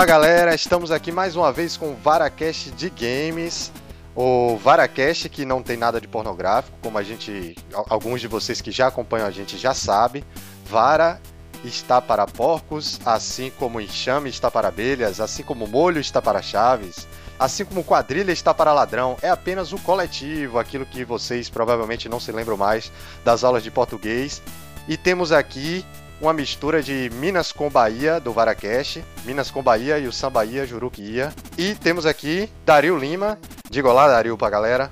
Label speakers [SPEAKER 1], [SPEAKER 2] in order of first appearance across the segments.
[SPEAKER 1] Olá galera, estamos aqui mais uma vez com o Varacast de Games. O Varacast que não tem nada de pornográfico, como a gente, alguns de vocês que já acompanham a gente já sabem. Vara está para porcos, assim como enxame está para abelhas, assim como molho está para chaves, assim como quadrilha está para ladrão. É apenas o coletivo, aquilo que vocês provavelmente não se lembram mais das aulas de português. E temos aqui uma mistura de Minas com Bahia, do Varacast, Minas com Bahia e o Sam Bahia, Juruquia. E temos aqui Dario Lima. Diga olá, Dario, pra galera.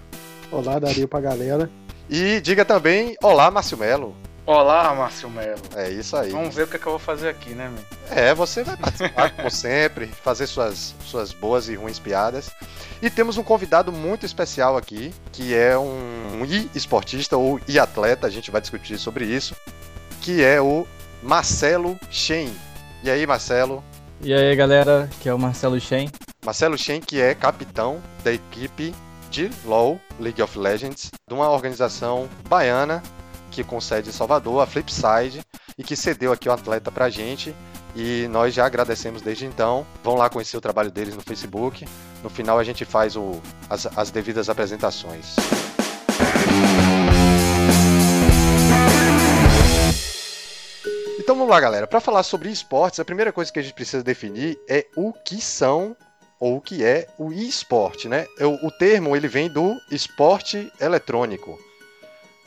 [SPEAKER 2] Olá, Dario, pra galera.
[SPEAKER 1] E diga também olá, Márcio Melo.
[SPEAKER 3] Olá, Márcio Melo.
[SPEAKER 1] É isso aí.
[SPEAKER 3] Vamos ver o que, é que eu vou fazer aqui, né, meu?
[SPEAKER 1] É, você vai participar, como sempre, fazer suas, suas boas e ruins piadas. E temos um convidado muito especial aqui, que é um e-esportista ou e-atleta, a gente vai discutir sobre isso, que é o Marcelo Shen. E aí, Marcelo?
[SPEAKER 4] E aí, galera, que é o Marcelo Shen.
[SPEAKER 1] Marcelo Shen, que é capitão da equipe de LoL, League of Legends, de uma organização baiana que concede em Salvador, a Flipside, e que cedeu aqui o atleta pra gente. E nós já agradecemos desde então. Vão lá conhecer o trabalho deles no Facebook. No final a gente faz o, as, as devidas apresentações. Então vamos lá, galera. Para falar sobre esportes, a primeira coisa que a gente precisa definir é o que são ou o que é o esporte, né? O, o termo ele vem do esporte eletrônico,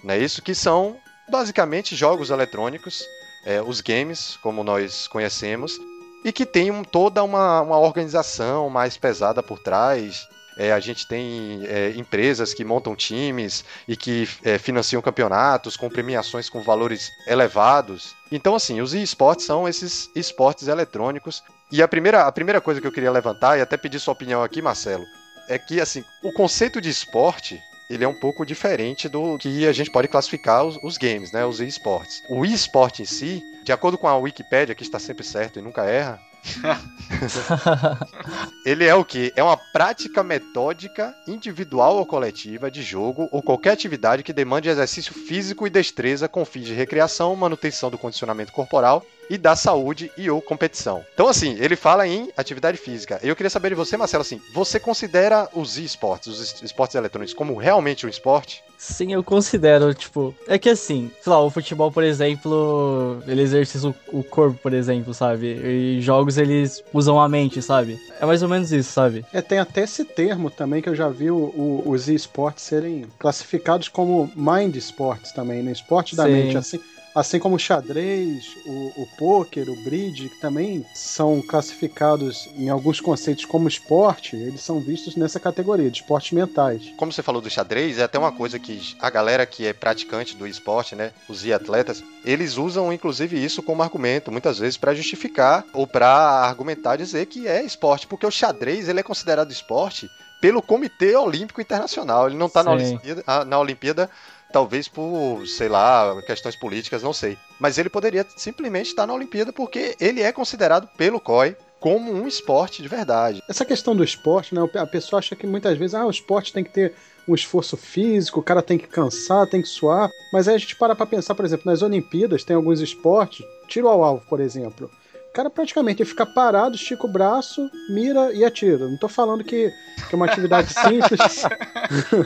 [SPEAKER 1] não é isso? Que são basicamente jogos eletrônicos, é, os games, como nós conhecemos, e que tem um, toda uma, uma organização mais pesada por trás, é, a gente tem é, empresas que montam times e que é, financiam campeonatos com premiações com valores elevados. Então, assim, os esportes são esses esportes eletrônicos. E a primeira, a primeira coisa que eu queria levantar, e até pedir sua opinião aqui, Marcelo, é que, assim, o conceito de esporte ele é um pouco diferente do que a gente pode classificar os, os games, né, os esportes. O esporte em si, de acordo com a Wikipedia, que está sempre certo e nunca erra, ele é o que? É uma prática metódica, individual ou coletiva de jogo ou qualquer atividade que demande exercício físico e destreza com fins de recreação, manutenção do condicionamento corporal e da saúde e ou competição. Então, assim, ele fala em atividade física. Eu queria saber de você, Marcelo, assim, você considera os esportes, os esportes eletrônicos, como realmente um esporte?
[SPEAKER 4] Sim, eu considero, tipo, é que assim, sei lá, o futebol, por exemplo, ele exercita o, o corpo, por exemplo, sabe? E jogos eles usam a mente, sabe? É mais ou menos isso, sabe?
[SPEAKER 2] É, tem até esse termo também que eu já vi o, o, os esportes serem classificados como mind sports também, né? Esporte da Sim. mente, assim. Assim como o xadrez, o, o pôquer, o bridge, que também são classificados em alguns conceitos como esporte, eles são vistos nessa categoria de esportes mentais.
[SPEAKER 1] Como você falou do xadrez, é até uma coisa que a galera que é praticante do esporte, né, os atletas, eles usam inclusive isso como argumento, muitas vezes para justificar ou para argumentar dizer que é esporte, porque o xadrez ele é considerado esporte pelo Comitê Olímpico Internacional. Ele não está na Olimpíada, ah, na Olimpíada talvez por, sei lá, questões políticas, não sei. Mas ele poderia simplesmente estar na Olimpíada porque ele é considerado pelo COI como um esporte de verdade.
[SPEAKER 2] Essa questão do esporte, né? A pessoa acha que muitas vezes, ah, o esporte tem que ter um esforço físico, o cara tem que cansar, tem que suar. Mas aí a gente para pra pensar, por exemplo, nas Olimpíadas tem alguns esportes, tiro ao alvo, por exemplo cara praticamente fica parado, estica o braço, mira e atira. Não tô falando que, que é uma atividade simples.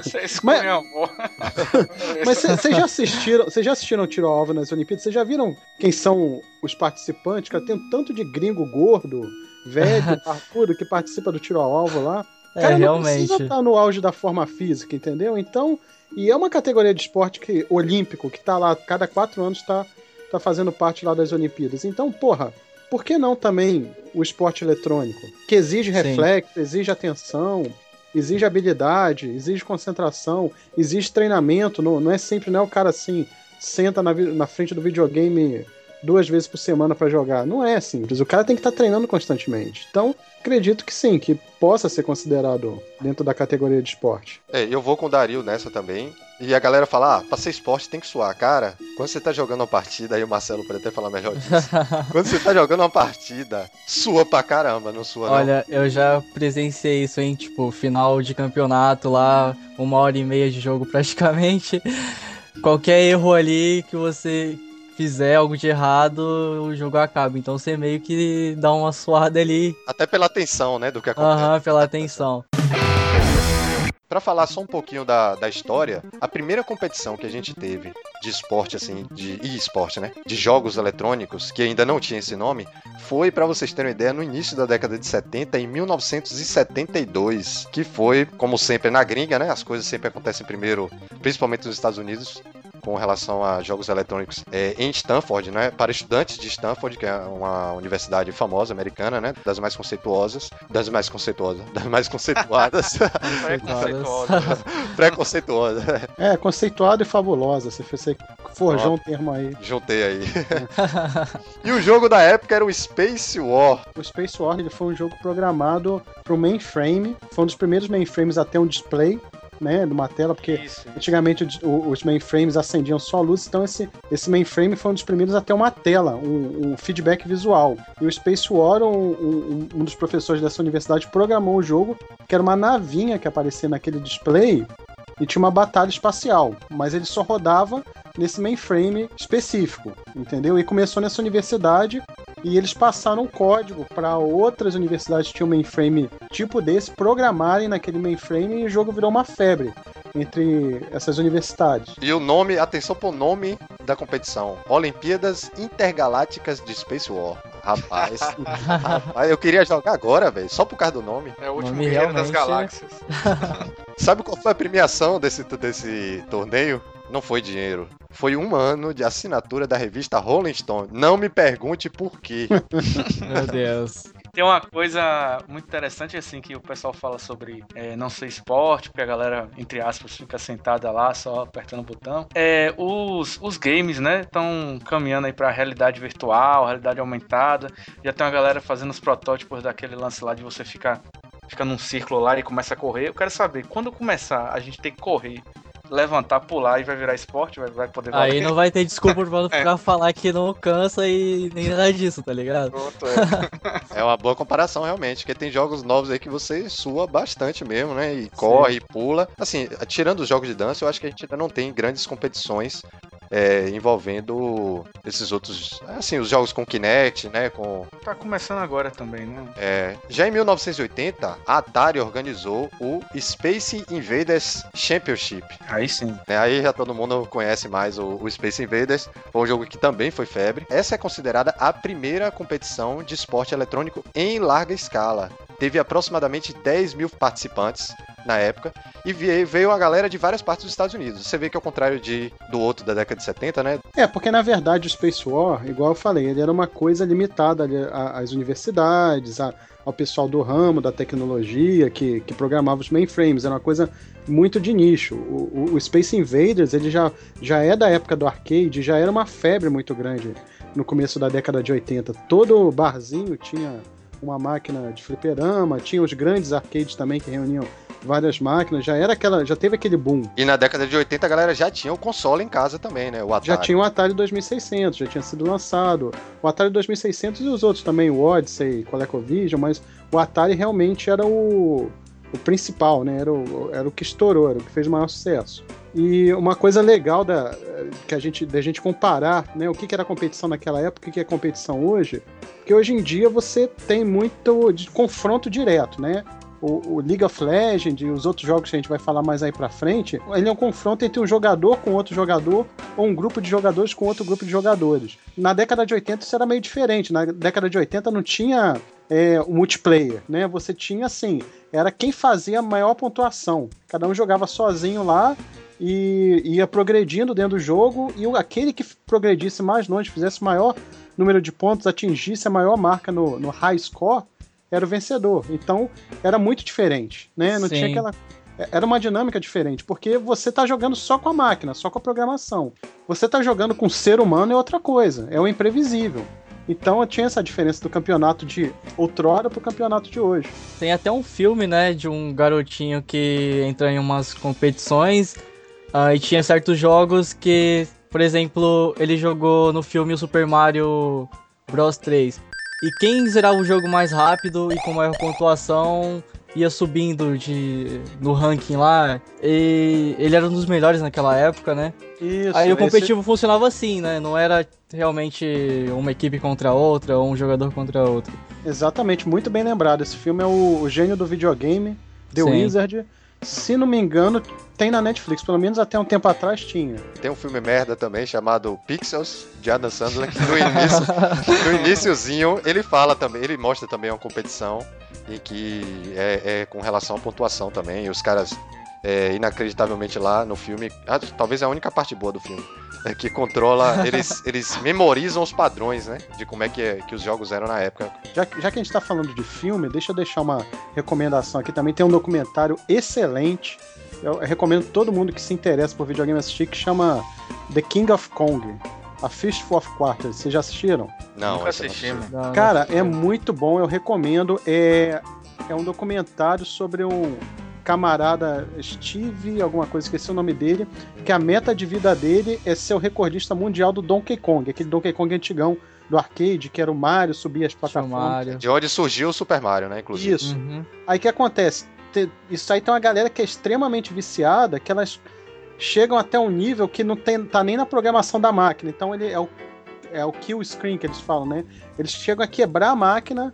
[SPEAKER 3] Vocês mas
[SPEAKER 2] mas vocês já assistiram, vocês já assistiram tiro ao alvo nas Olimpíadas? Vocês já viram quem são os participantes? Cara, tem um tanto de gringo gordo, velho, parkudo que participa do tiro ao alvo lá.
[SPEAKER 4] É, cara, é, realmente. não precisa
[SPEAKER 2] estar no auge da forma física, entendeu? Então, e é uma categoria de esporte que, olímpico que tá lá, cada quatro anos tá, tá fazendo parte lá das Olimpíadas. Então, porra, por que não também o esporte eletrônico? Que exige reflexo, Sim. exige atenção, exige habilidade, exige concentração, exige treinamento. Não, não é sempre, não é o cara assim, senta na, na frente do videogame duas vezes por semana para jogar. Não é simples. O cara tem que estar tá treinando constantemente. Então, acredito que sim, que possa ser considerado dentro da categoria de esporte.
[SPEAKER 1] É, eu vou com o Dario nessa também. E a galera fala, ah, pra ser esporte tem que suar. Cara, quando você tá jogando uma partida, aí o Marcelo pode até falar melhor disso. quando você tá jogando uma partida, sua pra caramba, não sua
[SPEAKER 4] Olha, não. eu já presenciei isso, hein? Tipo, final de campeonato lá, uma hora e meia de jogo praticamente. Qualquer erro ali que você fizer algo de errado, o jogo acaba. Então você meio que dá uma suada ali.
[SPEAKER 1] Até pela atenção, né, do que acontece.
[SPEAKER 4] Aham, pela atenção.
[SPEAKER 1] Pra falar só um pouquinho da, da história, a primeira competição que a gente teve de esporte, assim, de e-esporte, né? De jogos eletrônicos, que ainda não tinha esse nome, foi, pra vocês terem uma ideia, no início da década de 70, em 1972, que foi, como sempre, na gringa, né? As coisas sempre acontecem primeiro, principalmente nos Estados Unidos, com relação a jogos eletrônicos é, em Stanford, né? Para estudantes de Stanford, que é uma universidade famosa americana, né? Das mais conceituosas, das mais conceituosas, das mais conceituadas,
[SPEAKER 3] Preconceituosa.
[SPEAKER 1] preconceituosa.
[SPEAKER 2] É, conceituada e fabulosa. Você fez você forjou um termo aí.
[SPEAKER 1] Juntei aí. e o jogo da época era o Space War.
[SPEAKER 2] O Space War ele foi um jogo programado para o mainframe. Foi um dos primeiros mainframes a ter um display, né, numa tela, porque
[SPEAKER 3] Isso.
[SPEAKER 2] antigamente o- os mainframes acendiam só luz, então esse, esse mainframe foi um dos primeiros a ter uma tela, um, um feedback visual. E o Space War, um, um- um dos professores dessa universidade, programou o jogo, que era uma navinha que aparecia naquele display e tinha uma batalha espacial, mas ele só rodava nesse mainframe específico, entendeu? E começou nessa universidade e eles passaram um código para outras universidades que tinham mainframe tipo desse programarem naquele mainframe e o jogo virou uma febre entre essas universidades.
[SPEAKER 1] E o nome, atenção pro nome da competição: Olimpíadas Intergalácticas de Space War. Rapaz, rapaz eu queria jogar agora, velho, só por causa do nome.
[SPEAKER 3] É o último
[SPEAKER 4] Nome
[SPEAKER 3] guerreiro das
[SPEAKER 4] realmente é-
[SPEAKER 3] galáxias.
[SPEAKER 1] Sabe qual foi a premiação desse, desse torneio? Não foi dinheiro. Foi um ano de assinatura da revista Rolling Stone. Não me pergunte por quê.
[SPEAKER 4] Meu Deus.
[SPEAKER 3] Tem uma coisa muito interessante, assim, que o pessoal fala sobre é, não ser esporte, porque a galera, entre aspas, fica sentada lá só apertando o botão. É, os, os games, né, estão caminhando aí pra realidade virtual, realidade aumentada. Já tem uma galera fazendo os protótipos daquele lance lá de você ficar fica num círculo lá e começa a correr. Eu quero saber, quando começar a gente ter que correr, levantar, pular e vai virar esporte, vai, vai poder
[SPEAKER 4] Aí
[SPEAKER 3] valer?
[SPEAKER 4] não vai ter desculpa pra não ficar falar que não cansa e nem nada disso, tá ligado?
[SPEAKER 3] Pronto, é.
[SPEAKER 1] É uma boa comparação, realmente, porque tem jogos novos aí que você sua bastante mesmo, né? E corre, e pula. Assim, tirando os jogos de dança, eu acho que a gente ainda não tem grandes competições é, envolvendo esses outros. Assim, os jogos com Kinect, né? Com
[SPEAKER 3] Tá começando agora também, né?
[SPEAKER 1] É, já em 1980, a Atari organizou o Space Invaders Championship.
[SPEAKER 3] Aí sim.
[SPEAKER 1] né? Aí já todo mundo conhece mais o, o Space Invaders. Foi um jogo que também foi febre. Essa é considerada a primeira competição de esporte eletrônico em larga escala. Teve aproximadamente 10 mil participantes na época e veio a galera de várias partes dos Estados Unidos. Você vê que ao contrário de, do outro da década de 70, né?
[SPEAKER 2] É, porque na verdade o Space War, igual eu falei, ele era uma coisa limitada às universidades, a- ao pessoal do ramo, da tecnologia, que, que programava os mainframes, era uma coisa muito de nicho. O, o- o Space Invaders, ele já, já é da época do arcade, já era uma febre muito grande no começo da década de 80. Todo barzinho tinha uma máquina de fliperama, tinha os grandes arcades também que reuniam várias máquinas, já era aquela, já teve aquele boom.
[SPEAKER 1] E na década de 80 a galera já tinha o console em casa também, né? O Atari.
[SPEAKER 2] Já tinha o Atari 2600, já tinha sido lançado. O Atari 2600 e os outros também, o Odyssey, ColecoVision, mas o Atari realmente era o, o principal, né? Era o, era o que estourou, era o que fez o maior sucesso. E uma coisa legal da, que a gente, da gente comparar, né? O que, que era competição naquela época e o que é competição hoje, porque hoje em dia você tem muito confronto direto, né? O, o League of Legends e os outros jogos que a gente vai falar mais aí pra frente, ele é um confronto entre um jogador com outro jogador ou um grupo de jogadores com outro grupo de jogadores. Na década de 80 isso era meio diferente. Na década de 80 não tinha é, o multiplayer, né? Você tinha assim, era quem fazia a maior pontuação. Cada um jogava sozinho lá e ia progredindo dentro do jogo e aquele que progredisse mais longe, fizesse maior número de pontos, atingisse a maior marca no, no high score, era o vencedor. Então era muito diferente, né? Não tinha
[SPEAKER 4] Sim.
[SPEAKER 2] aquela era uma dinâmica diferente, porque você tá jogando só com a máquina, só com a programação. Você tá jogando com o ser humano é outra coisa, é o imprevisível. Então tinha essa diferença do campeonato de outrora pro campeonato de hoje.
[SPEAKER 4] Tem até um filme, né, de um garotinho que entra em umas competições ah, e tinha certos jogos que, por exemplo, ele jogou no filme o Super Mario Bros 3. E quem zerava o jogo mais rápido e com maior pontuação ia subindo de, no ranking lá. E ele era um dos melhores naquela época, né?
[SPEAKER 2] Isso,
[SPEAKER 4] Aí o
[SPEAKER 2] esse-
[SPEAKER 4] competitivo funcionava assim, né? Não era realmente uma equipe contra outra ou um jogador contra outro.
[SPEAKER 2] Exatamente, muito bem lembrado. Esse filme é o, o gênio do videogame, The
[SPEAKER 4] Sim.
[SPEAKER 2] Wizard. Se não me engano, tem na Netflix. Pelo menos até um tempo atrás tinha.
[SPEAKER 1] Tem um filme merda também chamado Pixels, de Adam Sandler, que no início, no iniciozinho, ele fala também, ele mostra também uma competição em que é, é com relação à pontuação também. E os caras, é, inacreditavelmente lá no filme, ah, talvez a única parte boa do filme, é que controla, eles, eles memorizam os padrões, né? De como é que, é- que os jogos eram na época.
[SPEAKER 2] Já, já que a gente tá falando de filme, deixa eu deixar uma recomendação aqui também. Tem um documentário excelente. Eu recomendo todo mundo que se interessa por videogame assistir, que chama The King of Kong. A Fistful of Quarters. Vocês já assistiram?
[SPEAKER 1] Não,
[SPEAKER 3] Nunca
[SPEAKER 1] não
[SPEAKER 3] assisti, mano.
[SPEAKER 4] Da-
[SPEAKER 2] Cara, é muito bom, eu recomendo. É, é um documentário sobre um camarada Steve, alguma coisa, esqueci o nome dele, que a meta de vida dele é ser o recordista mundial do Donkey Kong, aquele Donkey Kong antigão do arcade, que era o Mario, subia as plataformas.
[SPEAKER 1] De onde surgiu o Super Mario, né? Inclusive.
[SPEAKER 2] Isso.
[SPEAKER 4] Uhum.
[SPEAKER 2] Aí o que acontece? Te- Isso aí tem uma galera que é extremamente viciada, que elas chegam até um nível que não tem, tá nem na programação da máquina. Então ele é o, é o kill screen que eles falam, né? Eles chegam a quebrar a máquina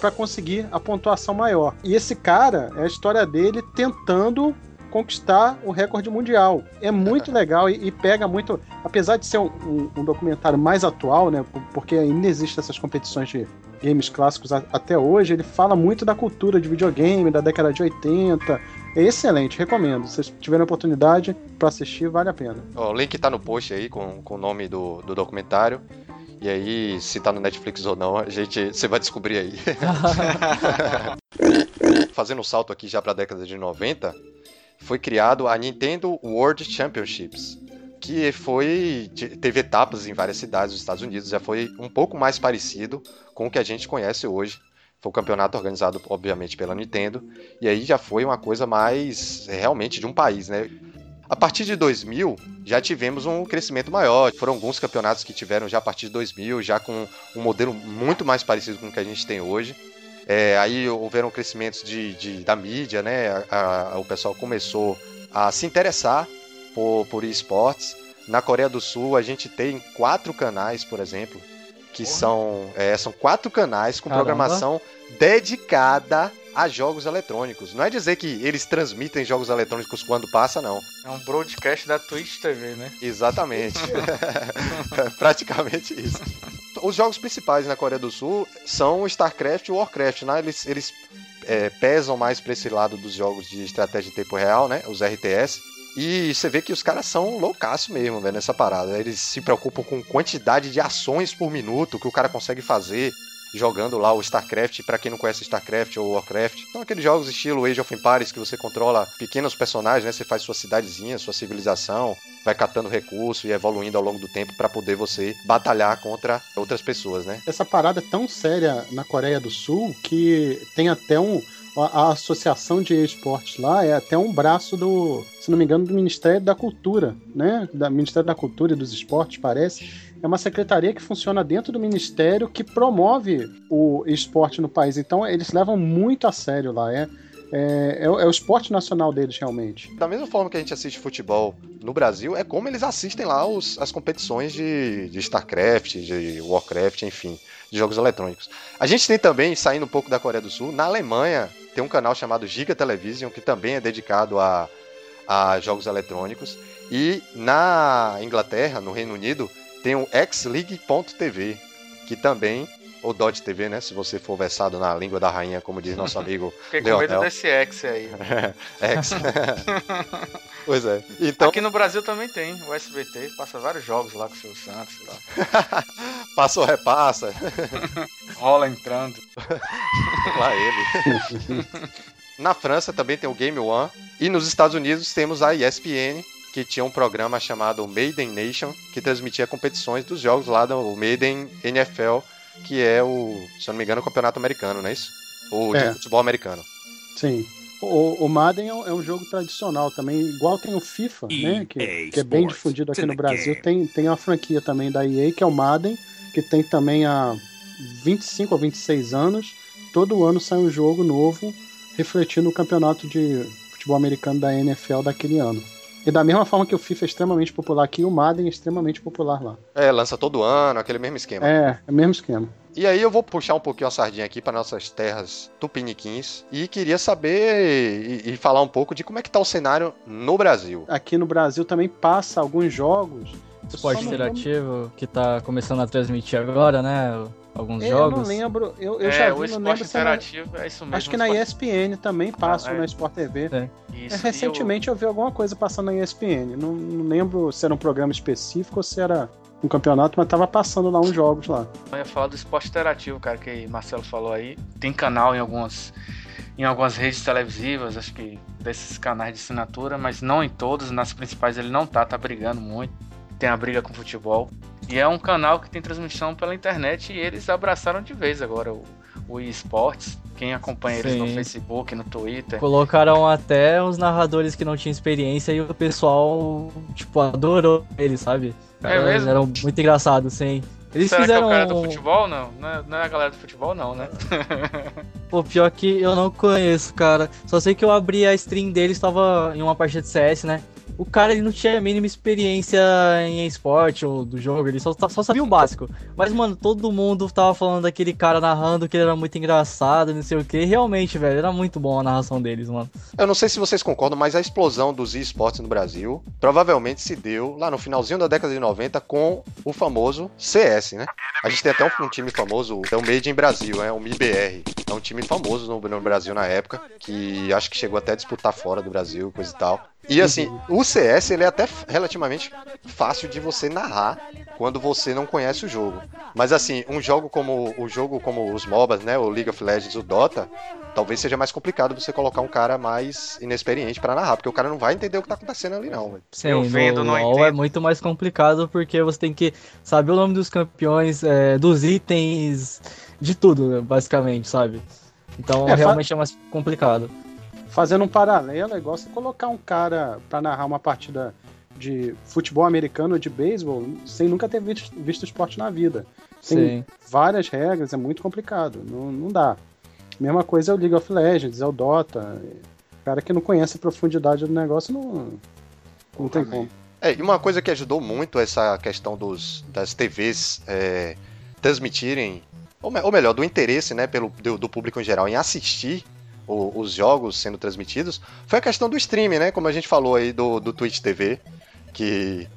[SPEAKER 2] para conseguir a pontuação maior. E esse cara, é a história dele tentando conquistar o recorde mundial. É muito legal e, e pega muito. Apesar de ser um, um- um documentário mais atual, né? por- Porque ainda existem essas competições de games clássicos a- até hoje, ele fala muito da cultura de videogame, da década de 80. É excelente, recomendo. Se vocês tiverem oportunidade para assistir, vale a pena.
[SPEAKER 1] O link tá no post aí com, com o nome do, do documentário. E aí, se tá no Netflix ou não, a gente, você vai descobrir aí. Fazendo um salto aqui já pra década de 90, foi criado a Nintendo World Championships, que foi te- teve etapas em várias cidades dos Estados Unidos, já foi um pouco mais parecido com o que a gente conhece hoje. Foi um campeonato organizado, obviamente, pela Nintendo, e aí já foi uma coisa mais realmente de um país, né? A partir de 2000, já tivemos um crescimento maior. Foram alguns campeonatos que tiveram já a partir de 2000, já com um modelo muito mais parecido com o que a gente tem hoje. É, aí houveram crescimentos de, de- da mídia, né? A- a- o pessoal começou a se interessar por, por esportes. Na Coreia do Sul, a gente tem quatro canais, por exemplo, que são, é, são quatro canais com
[SPEAKER 4] Caramba.
[SPEAKER 1] programação dedicada a jogos eletrônicos. Não é dizer que eles transmitem jogos eletrônicos quando passa, não.
[SPEAKER 3] É um broadcast da Twitch TV, né?
[SPEAKER 1] Exatamente. Praticamente isso. Os jogos principais na Coreia do Sul são o StarCraft e o Warcraft, né? Eles, eles é, pesam mais para esse lado dos jogos de estratégia em tempo real, né? Os RTS. E você vê que os caras são loucaço mesmo, velho, nessa parada. Eles se preocupam com quantidade de ações por minuto que o cara consegue fazer jogando lá o StarCraft, pra quem não conhece StarCraft ou Warcraft. São aqueles jogos estilo Age of Empires que você controla pequenos personagens, né? Você faz sua cidadezinha, sua civilização, vai catando recurso e evoluindo ao longo do tempo pra poder você batalhar contra outras pessoas, né?
[SPEAKER 2] Essa parada é tão séria na Coreia do Sul que tem até um. A, a associação de esportes lá é até um braço do, se não me engano, do Ministério da Cultura, né? Da Ministério da Cultura e dos Esportes, parece. É uma secretaria que funciona dentro do ministério que promove o esporte no país. Então eles levam muito a sério lá. É, é, é, o- é o esporte nacional deles, realmente.
[SPEAKER 1] Da mesma forma que a gente assiste futebol no Brasil, é como eles assistem lá os- as competições de, de StarCraft, de Warcraft, enfim, de jogos eletrônicos. A gente tem também, saindo um pouco da Coreia do Sul, na Alemanha tem um canal chamado Giga Television, que também é dedicado a, a jogos eletrônicos. E na Inglaterra, no Reino Unido, tem o xleague.tv, que também, ou Dot TV, né? Se você for versado na língua da rainha, como diz nosso amigo
[SPEAKER 3] Fiquei com medo desse X aí.
[SPEAKER 1] X. pois é. Então,
[SPEAKER 3] Aqui no Brasil também tem, o SBT, passa vários jogos lá com o Silvio Santos tal.
[SPEAKER 1] passou, repassa.
[SPEAKER 3] Rola entrando.
[SPEAKER 1] Lá ele. Na França também tem o Game One. E nos Estados Unidos temos a ESPN, que tinha um programa chamado Maiden Nation, que transmitia competições dos jogos lá do Maiden NFL, que é o, se eu não me engano, o campeonato americano, não é isso? O de
[SPEAKER 2] É.
[SPEAKER 1] futebol americano.
[SPEAKER 2] Sim. O, o Madden é um, é um jogo tradicional também, igual tem o FIFA, né? Que, que é bem difundido aqui no Brasil.
[SPEAKER 5] game.
[SPEAKER 2] Tem, tem uma franquia também da EA, que é o Madden, que tem também há 25 ou 26 anos. Todo ano sai um jogo novo refletir no campeonato de futebol americano da NFL daquele ano. E da mesma forma que o FIFA é extremamente popular aqui, o Madden é extremamente popular lá.
[SPEAKER 1] É, lança todo ano, aquele mesmo esquema.
[SPEAKER 2] É, é o mesmo esquema.
[SPEAKER 1] E aí eu vou puxar um pouquinho a sardinha aqui para nossas terras tupiniquins e queria saber e, e, falar um pouco de como é que tá o cenário no Brasil.
[SPEAKER 2] Aqui no Brasil também passa alguns jogos.
[SPEAKER 4] Esporte interativo que tá começando a transmitir agora, né? Alguns
[SPEAKER 2] é,
[SPEAKER 4] jogos.
[SPEAKER 2] Eu não lembro, eu, eu
[SPEAKER 3] é,
[SPEAKER 2] já
[SPEAKER 3] vi,
[SPEAKER 2] não lembro
[SPEAKER 3] se era... é isso mesmo.
[SPEAKER 2] Acho que na ESPN também passa, ah, é. na Sport TV. É. Isso, recentemente eu... eu... vi alguma coisa passando na ESPN. Não, não lembro se era um programa específico ou se era um campeonato, mas tava passando lá uns jogos lá.
[SPEAKER 3] Eu ia falar do esporte interativo, cara, que Marcelo falou aí. Tem canal em algumas em algumas redes televisivas, acho que desses canais de assinatura, mas não em todos, nas principais ele não tá, tá brigando muito. Tem a briga com o futebol. E é um canal que tem transmissão pela internet e eles abraçaram de vez agora o, o eSports. Quem acompanha Sim. eles no Facebook, no Twitter.
[SPEAKER 4] Colocaram até os narradores que não tinham experiência e o pessoal, tipo, adorou eles, sabe?
[SPEAKER 3] É mesmo?
[SPEAKER 4] Eram muito engraçados, sim.
[SPEAKER 3] Eles Será fizeram... que é o cara do futebol? Não. Não é, não é a galera do futebol, não, né?
[SPEAKER 4] Pô, pior que eu não conheço, cara. Só sei que eu abri a stream dele, estava em uma partida de CS, né? O cara ele não tinha a mínima experiência em esporte ou do jogo, ele só, só sabia o básico. Mas, mano, todo mundo tava falando daquele cara narrando que ele era muito engraçado, não sei o que. Realmente, velho, era muito bom a narração deles, mano.
[SPEAKER 1] Eu não sei se vocês concordam, mas a explosão dos esportes no Brasil provavelmente se deu lá no finalzinho da década de 90 com o famoso CS, né? A gente tem até um, um time famoso, é o Made in Brasil, é o MIBR. É um time famoso no, no Brasil na época, que acho que chegou até a disputar fora do Brasil, coisa e tal. E assim, o CS ele é até relativamente fácil de você narrar quando você não conhece o jogo. Mas assim, um jogo como o jogo como os MOBAs, né, o League of Legends, o Dota, talvez seja mais complicado você colocar um cara mais inexperiente para narrar, porque o cara não vai entender o que tá acontecendo ali não.
[SPEAKER 4] Sim, Eu vendo, no LoL é muito mais complicado porque você tem que saber o nome dos campeões, é, dos itens, de tudo, basicamente, sabe? Então é, realmente é mais complicado
[SPEAKER 2] fazendo um paralelo, é igual você colocar um cara para narrar uma partida de futebol americano ou de beisebol sem nunca ter visto, visto esporte na vida. Tem Sim. várias regras, é muito complicado, não, não dá. Mesma coisa é o League of Legends, é o Dota. O cara que não conhece a profundidade do negócio não, não tem como.
[SPEAKER 1] É, e uma coisa que ajudou muito essa questão dos, das TVs é, transmitirem, ou, ou, melhor, do interesse né, pelo, do, do público em geral em assistir o, os jogos sendo transmitidos, foi a questão do streaming, né? Como a gente falou aí do, do Twitch TV, que,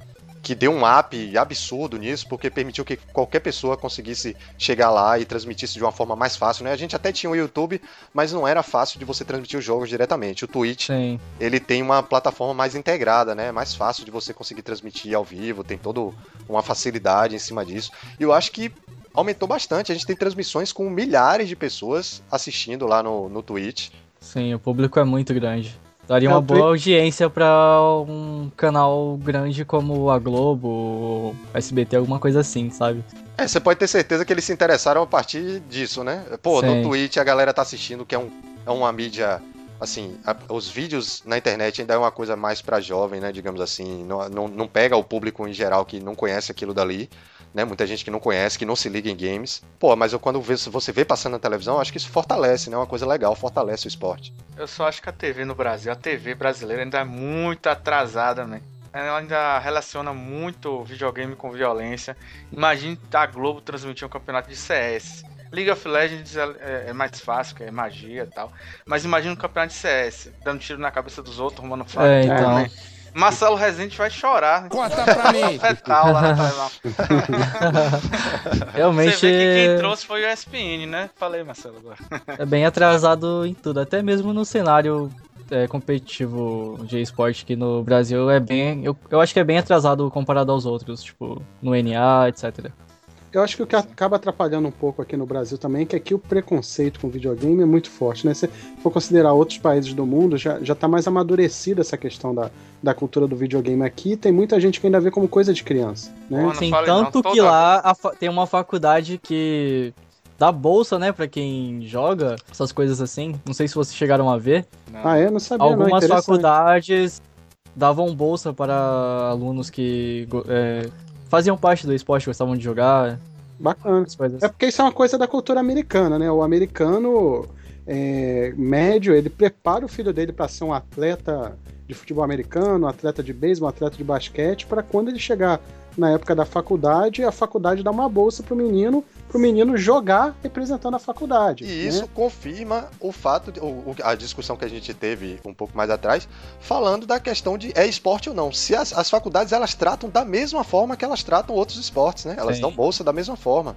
[SPEAKER 1] que deu um up absurdo nisso, porque permitiu que qualquer pessoa conseguisse chegar lá e transmitisse de uma forma mais fácil, né? A gente até tinha o YouTube, mas não era fácil de você transmitir os jogos diretamente. O Twitch, Sim. ele tem uma plataforma mais integrada, né? É mais fácil de você conseguir transmitir ao vivo, tem toda uma facilidade em cima disso. E eu acho que aumentou bastante. A gente tem transmissões com milhares de pessoas assistindo lá no, no Twitch.
[SPEAKER 4] Sim, o público é muito grande. Daria uma boa audiência para um canal grande como a Globo, ou SBT, alguma coisa assim, sabe?
[SPEAKER 1] É, você pode ter certeza que eles se interessaram a partir disso, né? Pô, Sim. no Twitch a galera tá assistindo, que é, um, é uma mídia assim, a, os vídeos na internet ainda é uma coisa mais para jovem, né, digamos assim, não, não, não, pega o público em geral que não conhece aquilo dali né? Muita gente que não conhece, que não se liga em games. Pô, mas eu quando você vê passando na televisão, acho que isso fortalece, né? Uma coisa legal, fortalece o esporte.
[SPEAKER 3] Eu só acho que a TV no Brasil, a TV brasileira ainda é muito atrasada, né? Ela ainda relaciona muito videogame com violência. Imagine a Globo transmitir um campeonato de CS. League of Legends é, é, é mais fácil, que é magia e tal. Mas imagina um campeonato de CS, dando tiro na cabeça dos outros, arrumando faca.
[SPEAKER 4] É, então. Né?
[SPEAKER 3] Marcelo Rezende vai chorar.
[SPEAKER 2] Conta pra mim.
[SPEAKER 3] Fetal lá na
[SPEAKER 4] Realmente. Você
[SPEAKER 3] vê que quem trouxe foi o ESPN, né? Falei, Marcelo, agora.
[SPEAKER 4] É bem atrasado em tudo, até mesmo no cenário é, competitivo de esporte aqui no Brasil é bem. Eu, eu acho que é bem atrasado comparado aos outros, tipo, no NA, etc.
[SPEAKER 2] Eu acho que o que acaba atrapalhando um pouco aqui no Brasil também é que aqui o preconceito com videogame é muito forte, né? Se for considerar outros países do mundo, já, já tá mais amadurecida essa questão da, da cultura do videogame aqui. Tem muita gente que ainda vê como coisa de criança, né?
[SPEAKER 4] Sim, tanto não, que lá tem uma faculdade que dá bolsa, né, para quem joga essas coisas assim. Não sei se vocês chegaram a ver.
[SPEAKER 2] Não. Ah, é? Não sabia.
[SPEAKER 4] Algumas não, faculdades davam bolsa para alunos que é, faziam parte do esporte, gostavam de jogar.
[SPEAKER 2] Bacana. É porque isso é uma coisa da cultura americana, né? O americano é, médio, ele prepara o filho dele para ser um atleta de futebol americano, um atleta de beisebol, um atleta de basquete, para quando ele chegar na época da faculdade, a faculdade dá uma bolsa pro menino, pro menino jogar representando a faculdade.
[SPEAKER 1] E
[SPEAKER 2] né?
[SPEAKER 1] isso confirma o fato, de, o, a discussão que a gente teve um pouco mais atrás, falando da questão de é esporte ou não. Se as, as faculdades elas tratam da mesma forma que elas tratam outros esportes, né? Elas
[SPEAKER 4] Sim.
[SPEAKER 1] dão bolsa da mesma forma.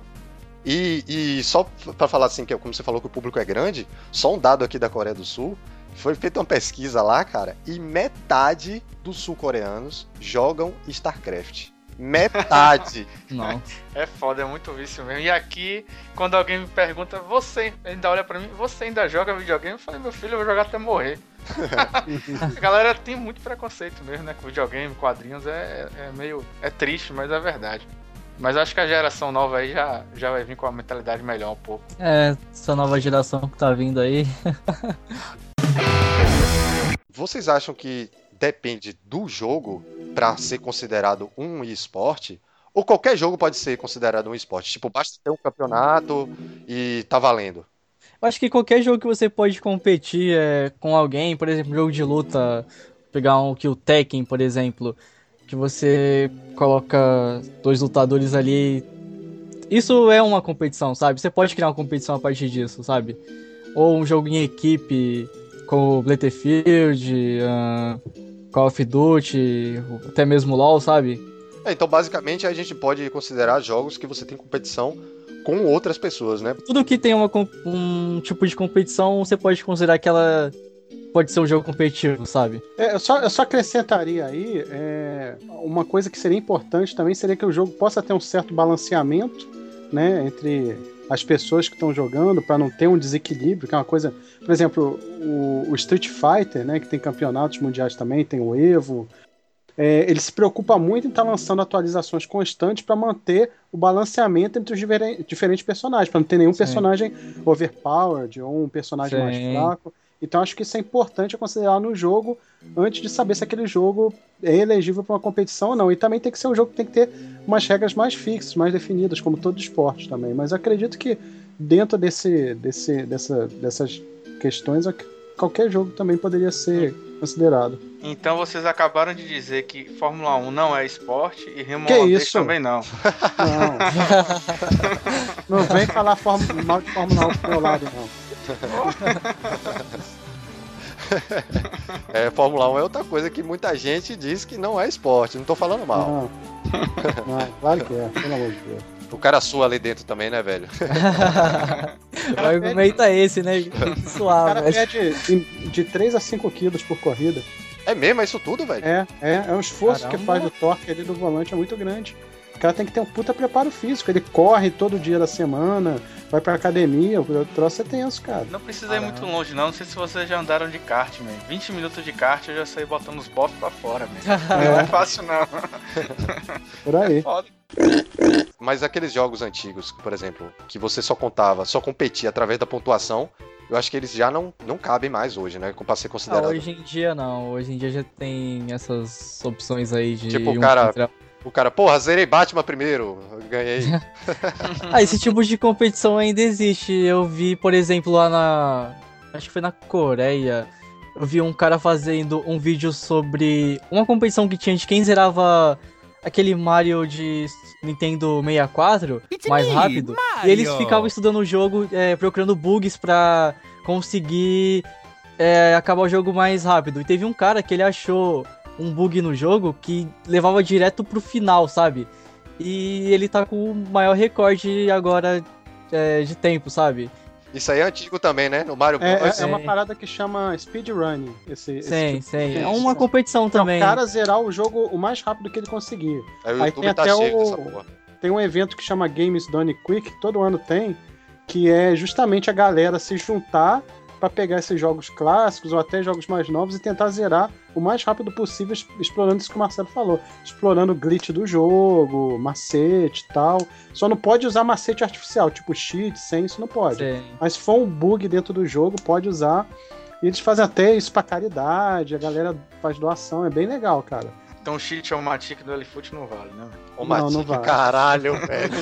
[SPEAKER 1] E, e só para falar assim, que como você falou que o público é grande, só um dado aqui da Coreia do Sul, foi feita uma pesquisa lá, cara, e metade dos sul-coreanos jogam StarCraft. Metade.
[SPEAKER 4] Não.
[SPEAKER 3] É foda, é muito vício mesmo. E aqui, quando alguém me pergunta, você ainda olha pra mim, você ainda joga videogame? Eu falei, meu filho, eu vou jogar até morrer. A galera tem muito preconceito mesmo, né? Com videogame, quadrinhos, é, é meio. É triste, mas é verdade. Mas acho que a geração nova aí já, já vai vir com a mentalidade melhor um pouco.
[SPEAKER 4] É, essa nova geração que tá vindo aí.
[SPEAKER 1] Vocês acham que depende do jogo para ser considerado um esporte? Ou qualquer jogo pode ser considerado um esporte? Tipo, basta ter um campeonato e tá valendo.
[SPEAKER 4] Eu acho que qualquer jogo que você pode competir é, com alguém, por exemplo, jogo de luta, pegar um que o Tekken, por exemplo, que você coloca dois lutadores ali. Isso é uma competição, sabe? Você pode criar uma competição a partir disso, sabe? Ou um jogo em equipe, como Battlefield, ah, Call of Duty, até mesmo LoL, sabe?
[SPEAKER 1] É, então, basicamente, a gente pode considerar jogos que você tem competição com outras pessoas, né?
[SPEAKER 4] Tudo que tem uma, um tipo de competição, você pode considerar que ela pode ser um jogo competitivo, sabe?
[SPEAKER 2] É, eu, só, eu só acrescentaria aí é, uma coisa que seria importante também seria que o jogo possa ter um certo balanceamento né, entre as pessoas que estão jogando para não ter um desequilíbrio, que é uma coisa. Por exemplo, o, o Street Fighter, né, que tem campeonatos mundiais também, tem o Evo. é, ele se preocupa muito em estar lançando atualizações constantes para manter o balanceamento entre os diferen- diferentes personagens, para não ter nenhum
[SPEAKER 4] Sim.
[SPEAKER 2] personagem overpowered ou um personagem mais
[SPEAKER 4] Sim.
[SPEAKER 2] fraco. Então acho que isso é importante considerar no jogo antes de saber se aquele jogo é elegível para uma competição ou não. E também tem que ser um jogo que tem que ter umas regras mais fixas, mais definidas, como todo esporte também. Mas acredito que dentro desse, desse, dessa, dessas questões, qualquer jogo também poderia ser considerado.
[SPEAKER 3] Então vocês acabaram de dizer que Fórmula 1 não é esporte e Remo
[SPEAKER 2] Que
[SPEAKER 3] Holandês
[SPEAKER 2] isso?
[SPEAKER 3] também não.
[SPEAKER 2] Não. não vem falar form- mal de Fórmula 1 pro meu lado, não.
[SPEAKER 1] É, Fórmula 1 é outra coisa que muita gente diz que não é esporte. Não tô falando mal.
[SPEAKER 2] Não. Não, claro que é, pelo amor de Deus.
[SPEAKER 1] O cara sua ali dentro também, né, velho?
[SPEAKER 4] o argumento é esse, né?
[SPEAKER 2] O
[SPEAKER 4] Suave.
[SPEAKER 2] cara
[SPEAKER 4] mas-
[SPEAKER 2] perde de, de 3 a 5 quilos por corrida.
[SPEAKER 1] É mesmo, é isso tudo, velho?
[SPEAKER 2] É, é, é um esforço
[SPEAKER 4] Caramba.
[SPEAKER 2] que faz do torque ali do volante é muito grande. O cara tem que ter um puta preparo físico. Ele corre todo dia da semana, vai pra academia, o troço é tenso, cara.
[SPEAKER 3] Não precisa ir muito longe, não. Não sei se vocês já andaram de kart, man. 20 minutos de kart eu já saí botando os bofs pra fora, man. Não é fácil, não.
[SPEAKER 2] Por aí.
[SPEAKER 3] Foda.
[SPEAKER 1] Mas aqueles jogos antigos, por exemplo, que você só contava, só competia através da pontuação, eu acho que eles já não, não cabem mais hoje, né? Pra ser
[SPEAKER 4] Ah,
[SPEAKER 1] considerado.
[SPEAKER 4] hoje em dia não. Hoje em dia já tem essas opções aí de.
[SPEAKER 1] Tipo, o
[SPEAKER 4] um
[SPEAKER 1] cara-
[SPEAKER 4] contra-
[SPEAKER 1] O cara, porra, zerei Batman primeiro, ganhei.
[SPEAKER 4] Ah, esse tipo de competição ainda existe. Eu vi, por exemplo, lá na. Acho que foi na Coreia. Eu vi um cara fazendo um vídeo sobre uma competição que tinha de quem zerava aquele Mario de Nintendo 64 mais rápido. E eles ficavam estudando o jogo, é, procurando bugs pra conseguir é, acabar o jogo mais rápido. E teve um cara que ele achou um bug no jogo que levava direto pro final, sabe? E ele tá com o maior recorde agora é, de tempo, sabe?
[SPEAKER 1] Isso aí é antigo também, né? No Mario
[SPEAKER 2] É,
[SPEAKER 1] Bros.
[SPEAKER 2] é- é uma
[SPEAKER 4] Sim.
[SPEAKER 2] parada que chama speedrunning. Esse, esse
[SPEAKER 4] Sim,
[SPEAKER 2] tipo-
[SPEAKER 4] sim. É uma competição
[SPEAKER 2] É o
[SPEAKER 4] também.
[SPEAKER 2] cara zerar o jogo o mais rápido que ele conseguir.
[SPEAKER 1] Aí o
[SPEAKER 2] aí
[SPEAKER 1] YouTube
[SPEAKER 2] tem
[SPEAKER 1] tá
[SPEAKER 2] até
[SPEAKER 1] cheio
[SPEAKER 2] o-. Tem um evento que chama Games Done Quick, que todo ano tem, que é justamente a galera se juntar pra pegar esses jogos clássicos ou até jogos mais novos e tentar zerar o mais rápido possível, explorando isso que o Marcelo falou. Explorando o glitch do jogo, macete e tal. Só não pode usar macete artificial, tipo cheat, sem isso não pode.
[SPEAKER 4] Sim.
[SPEAKER 2] Mas se for um bug dentro do jogo, pode usar. E eles fazem até isso pra caridade, a galera faz doação, é bem legal, cara.
[SPEAKER 3] Então o cheat ou matic do Elifoot não vale, né?
[SPEAKER 1] O
[SPEAKER 2] Não, não
[SPEAKER 1] Matic,
[SPEAKER 2] vale.
[SPEAKER 1] caralho, velho.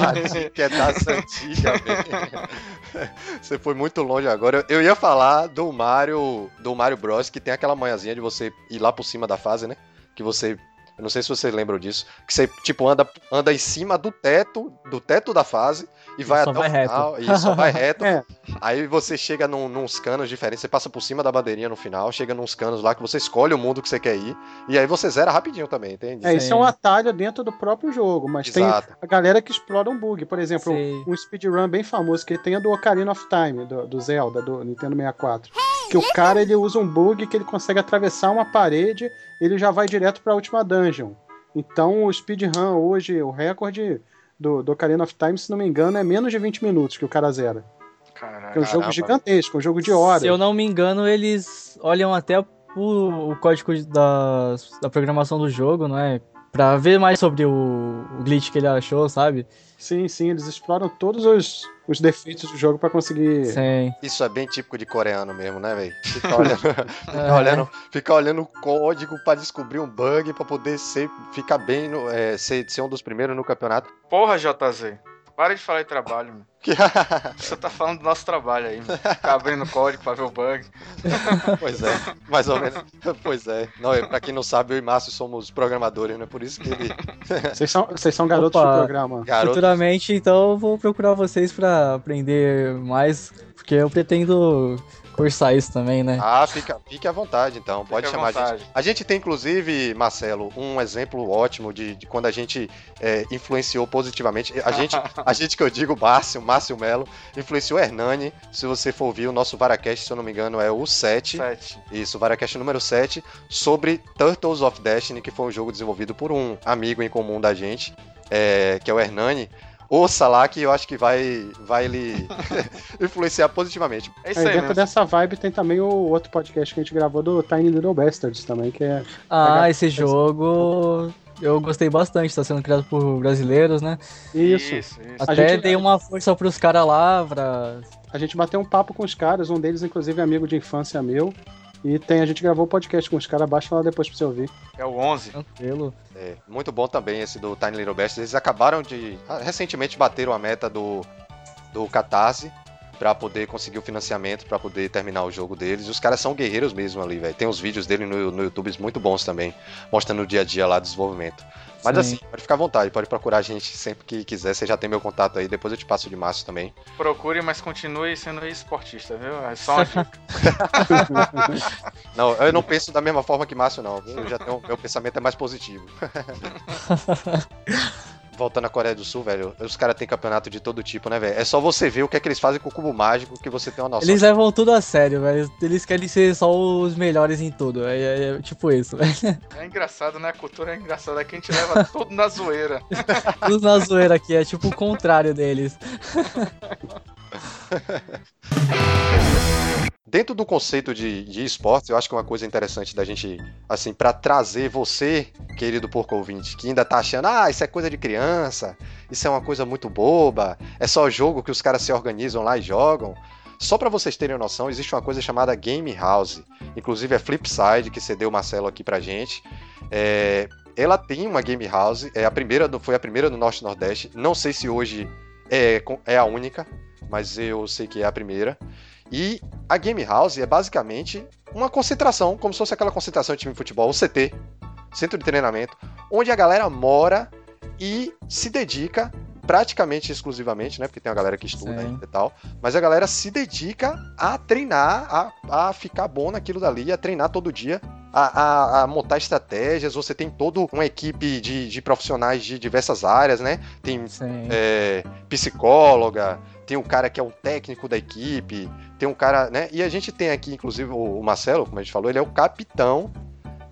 [SPEAKER 1] Matic é da antiga, velho. Você foi muito longe agora. Eu ia falar do Mario, do Mario Bros, que tem aquela manhãzinha de você ir lá por cima da fase, né? Que você. Eu não sei se vocês lembram disso. Que você, tipo, anda, anda em cima do teto, do teto da fase e vai
[SPEAKER 4] só
[SPEAKER 1] até
[SPEAKER 4] vai
[SPEAKER 1] o
[SPEAKER 4] reto.
[SPEAKER 1] final. E só vai reto.
[SPEAKER 2] É.
[SPEAKER 1] Aí você chega num, nos canos diferentes, você passa por cima da bandeirinha no final, chega nos canos lá que você escolhe o mundo que você quer ir, e aí você zera rapidinho também, entende?
[SPEAKER 2] É, isso é um atalho dentro do próprio jogo, mas tem
[SPEAKER 1] Exato.
[SPEAKER 2] a galera que explora um bug. Por exemplo,
[SPEAKER 4] Sim.
[SPEAKER 2] um speedrun bem famoso que tem é do Ocarina of Time, do, do Zelda, do Nintendo 64. Que o cara ele usa um bug que ele consegue atravessar uma parede, ele já vai direto pra última dungeon. Então o speedrun hoje, o recorde do, do Ocarina of Time, se não me engano, é menos de 20 minutos que o cara zera. Que é um jogo
[SPEAKER 1] Caramba.
[SPEAKER 2] gigantesco, um jogo de horas.
[SPEAKER 4] Se eu não me engano, eles olham até o, o código da, da programação do jogo, não é? Pra ver mais sobre o, o glitch que ele achou, sabe?
[SPEAKER 2] Sim, sim, eles exploram todos os, os defeitos do jogo pra conseguir.
[SPEAKER 4] Sim.
[SPEAKER 1] Isso é bem típico de coreano mesmo, né, velho? Fica olhando, fica
[SPEAKER 4] É.
[SPEAKER 1] olhando, fica olhando o código pra descobrir um bug pra poder ser, ficar bem, no, é, ser, ser um dos primeiros no campeonato.
[SPEAKER 3] Porra, JZ. Para de falar de trabalho, mano. Você tá falando do nosso trabalho aí, mano. Ficar abrindo código pra ver o bug.
[SPEAKER 1] pois é, mais ou menos. Pois é. Não, eu- pra quem não sabe, eu e Márcio somos programadores, né? Por isso que ele.
[SPEAKER 2] Vocês são, vocês são garotos
[SPEAKER 4] Opa.
[SPEAKER 2] do programa.
[SPEAKER 1] Garoto.
[SPEAKER 4] Futuramente, então, eu vou procurar vocês pra aprender mais, porque eu pretendo cursar isso também, né?
[SPEAKER 1] Ah, fica, fique à vontade, então. Pode
[SPEAKER 3] Fique
[SPEAKER 1] chamar a gente. A gente tem, inclusive, Marcelo, um exemplo ótimo de, de quando a gente é, influenciou positivamente. A gente, a gente que eu digo, Márcio, Márcio Melo, influenciou Hernani. Se você for ouvir, o nosso Varacast, se eu não me engano, é o 7.
[SPEAKER 3] Sete.
[SPEAKER 1] Isso, o Varacast número 7, sobre Turtles of Destiny, que foi um jogo desenvolvido por um amigo em comum da gente, é, que é o Hernani. Ouça lá que eu acho que vai, vai lhe influenciar positivamente.
[SPEAKER 3] É isso
[SPEAKER 2] Aí
[SPEAKER 3] aí,
[SPEAKER 2] dentro
[SPEAKER 3] mesmo.
[SPEAKER 2] dessa vibe tem também o outro podcast que a gente gravou do Tiny Little Bastards também, que é.
[SPEAKER 4] Ah, esse jogo eu gostei bastante, tá sendo criado por brasileiros, né?
[SPEAKER 2] Isso.
[SPEAKER 3] Isso, isso.
[SPEAKER 2] A
[SPEAKER 4] Até
[SPEAKER 2] gente-
[SPEAKER 4] dei uma força pros caras lá, pra...
[SPEAKER 2] A gente bateu um papo com os caras, um deles, inclusive, é amigo de infância meu. E tem, a gente gravou o podcast com os caras, baixa lá depois pra você ouvir.
[SPEAKER 3] É o 11.
[SPEAKER 4] tranquilo.
[SPEAKER 1] É, muito bom também esse do Tiny Little Bastards. Eles acabaram de. ah, Recentemente bateram a meta do, do Catarse pra poder conseguir o financiamento, pra poder terminar o jogo deles. E os caras são guerreiros mesmo ali, velho. Tem uns vídeos dele no, no YouTube muito bons também, mostrando o dia a dia lá do desenvolvimento. Mas
[SPEAKER 4] Sim.
[SPEAKER 1] assim, pode ficar à vontade, pode procurar a gente sempre que quiser. Você já tem meu contato aí, depois eu te passo de Márcio também.
[SPEAKER 3] Procure, mas continue sendo esportista, viu? É só uma dica.
[SPEAKER 1] Não, eu não penso da mesma forma que Márcio, não. Eu já tenho, meu pensamento é mais positivo. Voltando à Coreia do Sul, velho, os caras têm campeonato de todo tipo, né, velho? É só você ver o que é que eles fazem com o cubo mágico que você tem uma noção.
[SPEAKER 4] Eles levam tudo a sério, velho. Eles querem ser só os melhores em tudo. É, é- é tipo isso, velho.
[SPEAKER 3] É engraçado, né? A cultura é engraçada. Aqui a gente leva tudo na zoeira.
[SPEAKER 4] Tudo na zoeira aqui, é tipo o contrário deles.
[SPEAKER 1] Dentro do conceito de, de esportes, eu acho que uma coisa interessante da gente, assim, pra trazer você, querido porco ouvinte, que ainda tá achando, ah, isso é coisa de criança, isso é uma coisa muito boba, é só jogo que os caras se organizam lá e jogam. Só pra vocês terem noção, existe uma coisa chamada Game House. Inclusive é Flipside, que cedeu o Marcelo aqui pra gente. É, ela tem uma Game House, é a primeira, foi a primeira no Norte Nordeste. Não sei se hoje é, é a única, mas eu sei que é a primeira. E a Game House é basicamente uma concentração, como se fosse aquela concentração de time de futebol, o CT, Centro de Treinamento, onde a galera mora e se dedica praticamente exclusivamente, né? Porque tem uma galera que estuda
[SPEAKER 4] Sim.
[SPEAKER 1] ainda e tal, mas a galera se dedica a treinar, a, a ficar bom naquilo dali, a treinar todo dia, a, a- a montar estratégias. Você tem toda uma equipe de, de profissionais de diversas áreas, né? Tem é, psicóloga, tem o cara que é o técnico da equipe, tem um cara, né? E a gente tem aqui, inclusive, o Marcelo, como a gente falou, ele é o capitão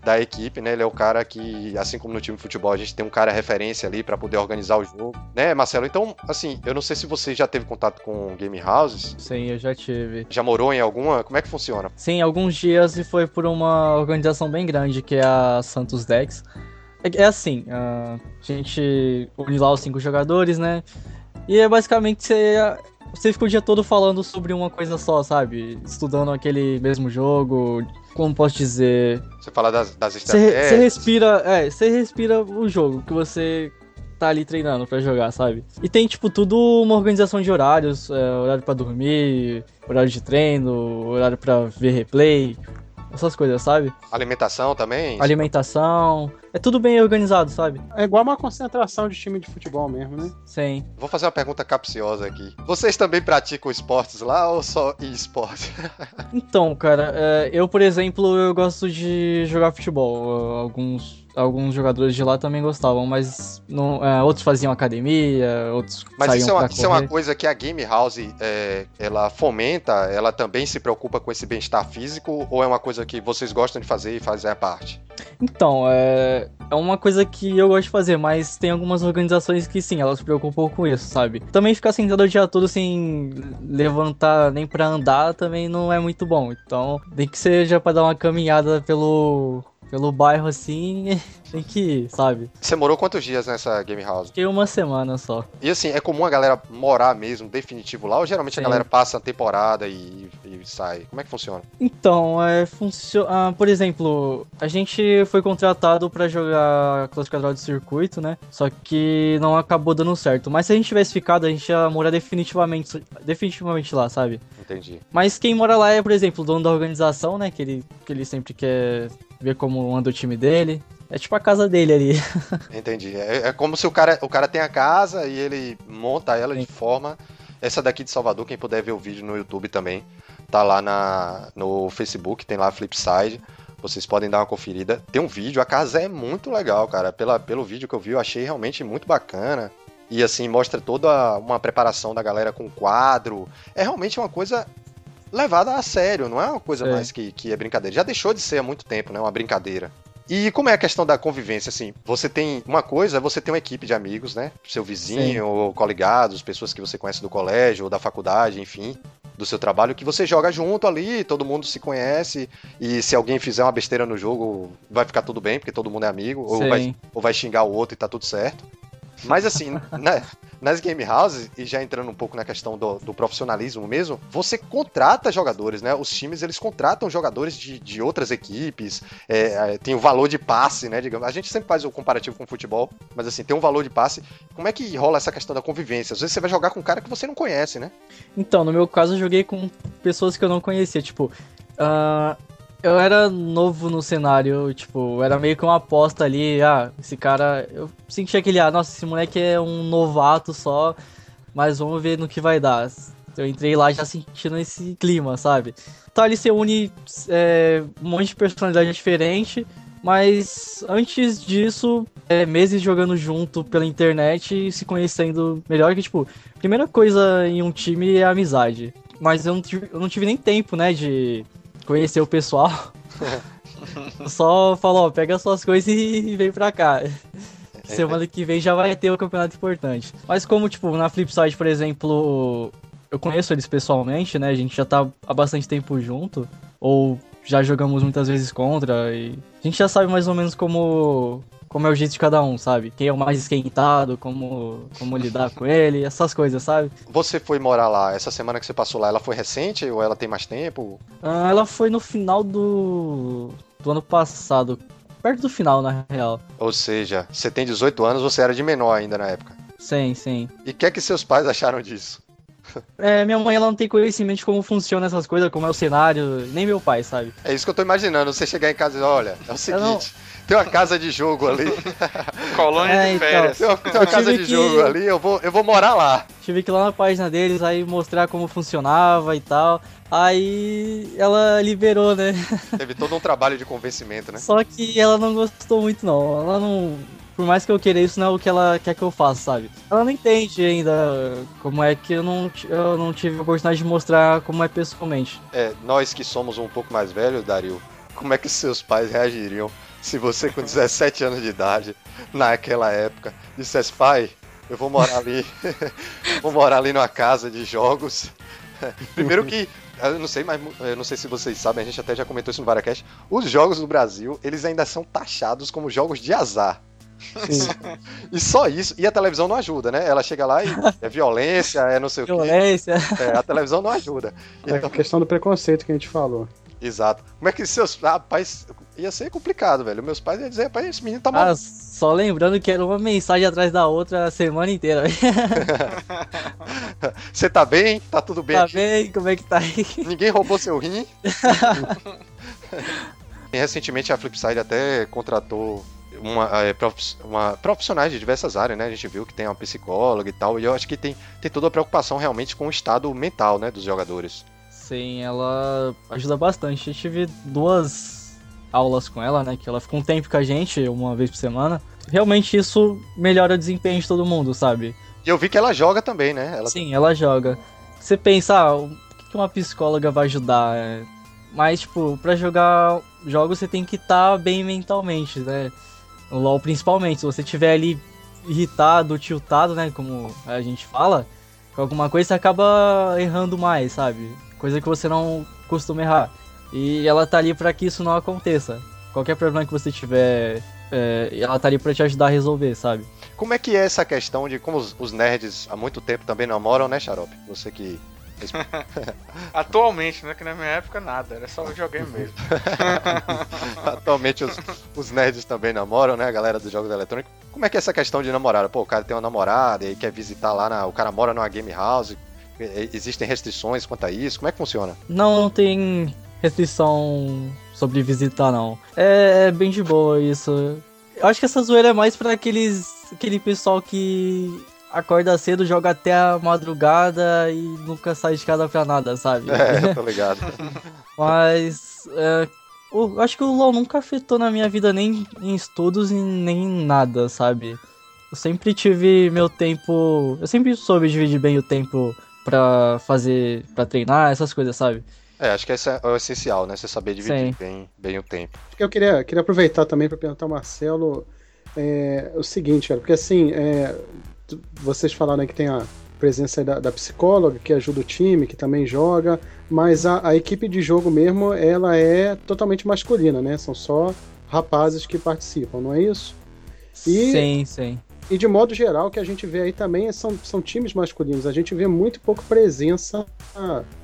[SPEAKER 1] da equipe, né? Ele é o cara que, assim como no time de futebol, a gente tem um cara referência ali pra poder organizar o jogo, né, Marcelo? Então, assim, eu não sei se você já teve contato com game houses,
[SPEAKER 4] Sim, eu já tive.
[SPEAKER 1] já morou em alguma, como é que funciona?
[SPEAKER 4] Sim, alguns dias e foi por uma organização bem grande, que é a Santos Dex. É, é assim, ah, a gente une lá os cinco jogadores, né? E é basicamente você, você fica o dia todo falando sobre uma coisa só, sabe? Estudando aquele mesmo jogo. Como posso dizer?
[SPEAKER 1] Você fala das, das
[SPEAKER 4] Você,
[SPEAKER 1] estratégias.
[SPEAKER 4] você respira. É, você respira o jogo que você tá ali treinando pra jogar, sabe? E tem, tipo, tudo uma organização de horários, é, horário pra dormir, horário de treino, horário pra ver replay, essas coisas, sabe?
[SPEAKER 1] Alimentação também.
[SPEAKER 4] Alimentação. É tudo bem organizado, sabe?
[SPEAKER 2] É igual uma concentração de time de futebol mesmo, né?
[SPEAKER 4] Sim.
[SPEAKER 1] Vou fazer uma pergunta capciosa aqui. Vocês também praticam esportes lá ou só esporte?
[SPEAKER 4] Então, cara, é, eu, por exemplo, eu gosto de jogar futebol. Alguns, alguns jogadores de lá também gostavam, mas não, é, outros faziam academia, outros
[SPEAKER 1] Mas
[SPEAKER 4] saíam
[SPEAKER 1] isso é, uma, isso é uma coisa que a Game House é, ela fomenta, ela também se preocupa com esse bem-estar físico ou é uma coisa que vocês gostam de fazer e fazem a parte?
[SPEAKER 4] Então, é, é uma coisa que eu gosto de fazer, mas tem algumas organizações que sim, elas se preocupam com isso, sabe? Também ficar sentado o dia todo sem levantar nem pra andar também não é muito bom. Então, tem que seja pra dar uma caminhada pelo, pelo bairro assim, tem que ir, sabe?
[SPEAKER 1] Você morou quantos dias nessa Game House?
[SPEAKER 4] Fiquei uma semana só.
[SPEAKER 1] E assim, é comum a galera morar mesmo, definitivo lá, ou geralmente
[SPEAKER 4] Sim.
[SPEAKER 1] a galera passa a temporada e, e sai? Como é que funciona?
[SPEAKER 4] Então, é, funciona. por exemplo, a gente foi contratado pra jogar classificador de circuito, né? Só que não acabou dando certo. Mas se a gente tivesse ficado, a gente ia morar definitivamente, definitivamente lá, sabe?
[SPEAKER 1] Entendi.
[SPEAKER 4] Mas quem mora lá é, por exemplo, o dono da organização, né? Que ele, que ele sempre quer ver como anda o time dele. É tipo a casa dele ali.
[SPEAKER 1] Entendi. É, é como se o cara, o cara tem a casa e ele monta ela de
[SPEAKER 4] Sim.
[SPEAKER 1] forma. Essa daqui de Salvador, quem puder ver o vídeo no YouTube também, tá lá na, no Facebook, tem lá a Flipside. Vocês podem dar uma conferida. Tem um vídeo, a casa é muito legal, cara. Pela, pelo vídeo que eu vi, eu achei realmente muito bacana. E assim, mostra toda uma preparação da galera com quadro. É realmente uma coisa levada a sério, não é uma coisa
[SPEAKER 4] É.
[SPEAKER 1] mais que, que é brincadeira. Já deixou de ser há muito tempo, né? Uma brincadeira. E como é a questão da convivência, assim? Você tem uma coisa, é você tem uma equipe de amigos, né? Seu vizinho, ou coligados, pessoas que você conhece do colégio ou da faculdade, enfim, do seu trabalho, que você joga junto ali, todo mundo se conhece, e se alguém fizer uma besteira no jogo, vai ficar tudo bem, porque todo mundo é amigo, ou vai, ou vai xingar o outro e tá tudo certo. Mas assim, né, nas game houses, e já entrando um pouco na questão do, do profissionalismo mesmo, você contrata jogadores, né? Os times, eles contratam jogadores de, de outras equipes, é, é, tem o valor de passe, né? Digamos. A gente sempre faz o comparativo com o futebol, mas assim, tem um valor de passe. Como é que rola essa questão da convivência? Às vezes você vai jogar com um cara que você não conhece, né?
[SPEAKER 4] Então, no meu caso, eu joguei com pessoas que eu não conhecia. Tipo, ah, eu era novo no cenário, tipo, era meio que uma aposta ali. Ah, esse cara. Eu senti aquele, ah, nossa, esse moleque é um novato só, mas vamos ver no que vai dar. Eu entrei lá já sentindo esse clima, sabe? Então ali você une é, um monte de personalidade diferente. Mas antes disso, é, meses jogando junto pela internet e se conhecendo melhor que, tipo, primeira coisa em um time é amizade. Mas eu não tive, eu não tive nem tempo, né, de conhecer o pessoal. Só falou, ó, pega suas coisas e vem pra cá. Semana que vem já vai ter o campeonato importante. Mas como, tipo, na Flipside, por exemplo, eu conheço eles pessoalmente, né? A gente já tá há bastante tempo junto. Ou já jogamos muitas vezes contra. E a gente já sabe mais ou menos como, como é o jeito de cada um, sabe? Quem é o mais esquentado, como, como lidar com ele, essas coisas, sabe?
[SPEAKER 1] Você foi morar lá, essa semana que você passou lá, ela foi recente ou ela tem mais tempo?
[SPEAKER 4] Ah, ela foi no final do, do ano passado. Perto do final, na real.
[SPEAKER 1] Ou seja, você tem 18 anos, você era de menor ainda na época.
[SPEAKER 4] Sim, sim.
[SPEAKER 1] E o que é que seus pais acharam disso?
[SPEAKER 4] É, minha mãe ela não tem conhecimento de como funcionam essas coisas, como é o cenário, nem meu pai, sabe?
[SPEAKER 1] É isso que eu tô imaginando, você chegar em casa e dizer, olha, é o seguinte, tem uma casa de jogo ali,
[SPEAKER 3] Colônia
[SPEAKER 4] É,
[SPEAKER 3] de
[SPEAKER 4] então.
[SPEAKER 3] férias.
[SPEAKER 1] tem uma, tem uma casa de
[SPEAKER 4] que-
[SPEAKER 1] jogo ali, eu vou, eu vou morar lá.
[SPEAKER 4] Tive que ir lá na página deles, aí mostrar como funcionava e tal. Aí ela liberou, né?
[SPEAKER 1] Teve todo um trabalho de convencimento, né?
[SPEAKER 4] Só que ela não gostou muito, não. Ela não. Por mais que eu queira isso, não é o que ela quer que eu faça, sabe? Ela não entende ainda como é que eu não, eu não tive a oportunidade de mostrar como é pessoalmente.
[SPEAKER 1] É, nós que somos um pouco mais velhos, Dario, como é que seus pais reagiriam se você com 17 anos de idade, naquela época, dissesse, pai, eu vou morar ali, vou morar ali numa casa de jogos. Primeiro que, eu não sei, mas eu não sei se vocês sabem, a gente até já comentou isso no Varacast, os jogos do Brasil, eles ainda são taxados como jogos de azar. e só isso. E a televisão não ajuda, né? Ela chega lá e é violência, é não sei
[SPEAKER 4] violência.
[SPEAKER 1] o quê. É, a televisão não ajuda.
[SPEAKER 2] É então... a questão do preconceito que a gente falou.
[SPEAKER 1] Exato. Como é que seus. Rapaz, ia ser complicado, velho. Meus pais iam dizer, rapaz, esse menino tá mal. Ah,
[SPEAKER 4] só lembrando que era uma mensagem atrás da outra a semana inteira.
[SPEAKER 1] Você tá bem? Tá tudo bem?
[SPEAKER 4] Tá aqui? bem? Como é que tá aí?
[SPEAKER 1] Ninguém roubou seu rim? recentemente a Flipside até contratou uma, é, uma, profissionais de diversas áreas, né? A gente viu que tem uma psicóloga e tal, e eu acho que tem, tem toda a preocupação realmente com o estado mental, né, dos jogadores.
[SPEAKER 4] Sim, ela ajuda bastante. Eu tive duas aulas com ela, né? Que ela ficou um tempo com a gente, uma vez por semana. Realmente isso melhora o desempenho de todo mundo, sabe?
[SPEAKER 1] E eu vi que ela joga também, né?
[SPEAKER 4] Ela... Sim, ela joga. Você pensa, ah, o que uma psicóloga vai ajudar? Mas, tipo, pra jogar jogos você tem que estar tá bem mentalmente, né? No LoL principalmente. Se você tiver ali irritado, tiltado, né? Como a gente fala, com alguma coisa você acaba errando mais, sabe? Coisa que você não costuma errar. E ela tá ali para que isso não aconteça. Qualquer problema que você tiver, é, ela tá ali pra te ajudar a resolver, sabe?
[SPEAKER 1] Como é que é essa questão de como os, os nerds há muito tempo também namoram, né, Xarope? Você que
[SPEAKER 3] Atualmente, né? Que na minha época nada, era só videogame mesmo.
[SPEAKER 1] Atualmente os, os, nerds também namoram, né? A galera dos jogos eletrônicos. Como é que é essa questão de namorar? Pô, o cara tem uma namorada e quer visitar lá, na, o cara mora numa game house. Existem restrições quanto a isso? Como é que funciona?
[SPEAKER 4] Não, não tem restrição sobre visitar, não. É, é bem de boa isso. Eu acho que essa zoeira é mais para aqueles aquele pessoal que acorda cedo, joga até a madrugada e nunca sai de casa pra nada, sabe?
[SPEAKER 1] É, tô ligado.
[SPEAKER 4] Mas. É, eu acho que o LoL nunca afetou na minha vida nem em estudos nem em nada, sabe? Eu sempre tive meu tempo. Eu sempre soube dividir bem o tempo pra fazer. pra treinar, essas coisas, sabe?
[SPEAKER 1] É, acho que esse é o essencial, né? Você saber dividir bem, bem o tempo.
[SPEAKER 2] Eu queria, queria aproveitar também para perguntar ao Marcelo é, o seguinte, cara, porque assim, é, vocês falaram que tem a presença da, da, psicóloga que ajuda o time, que também joga, mas a, a, equipe de jogo mesmo, ela é totalmente masculina, né? São só rapazes que participam, não é isso?
[SPEAKER 4] E, sim, sim.
[SPEAKER 2] E de modo geral, o que a gente vê aí também são, são times masculinos. A gente vê muito pouco presença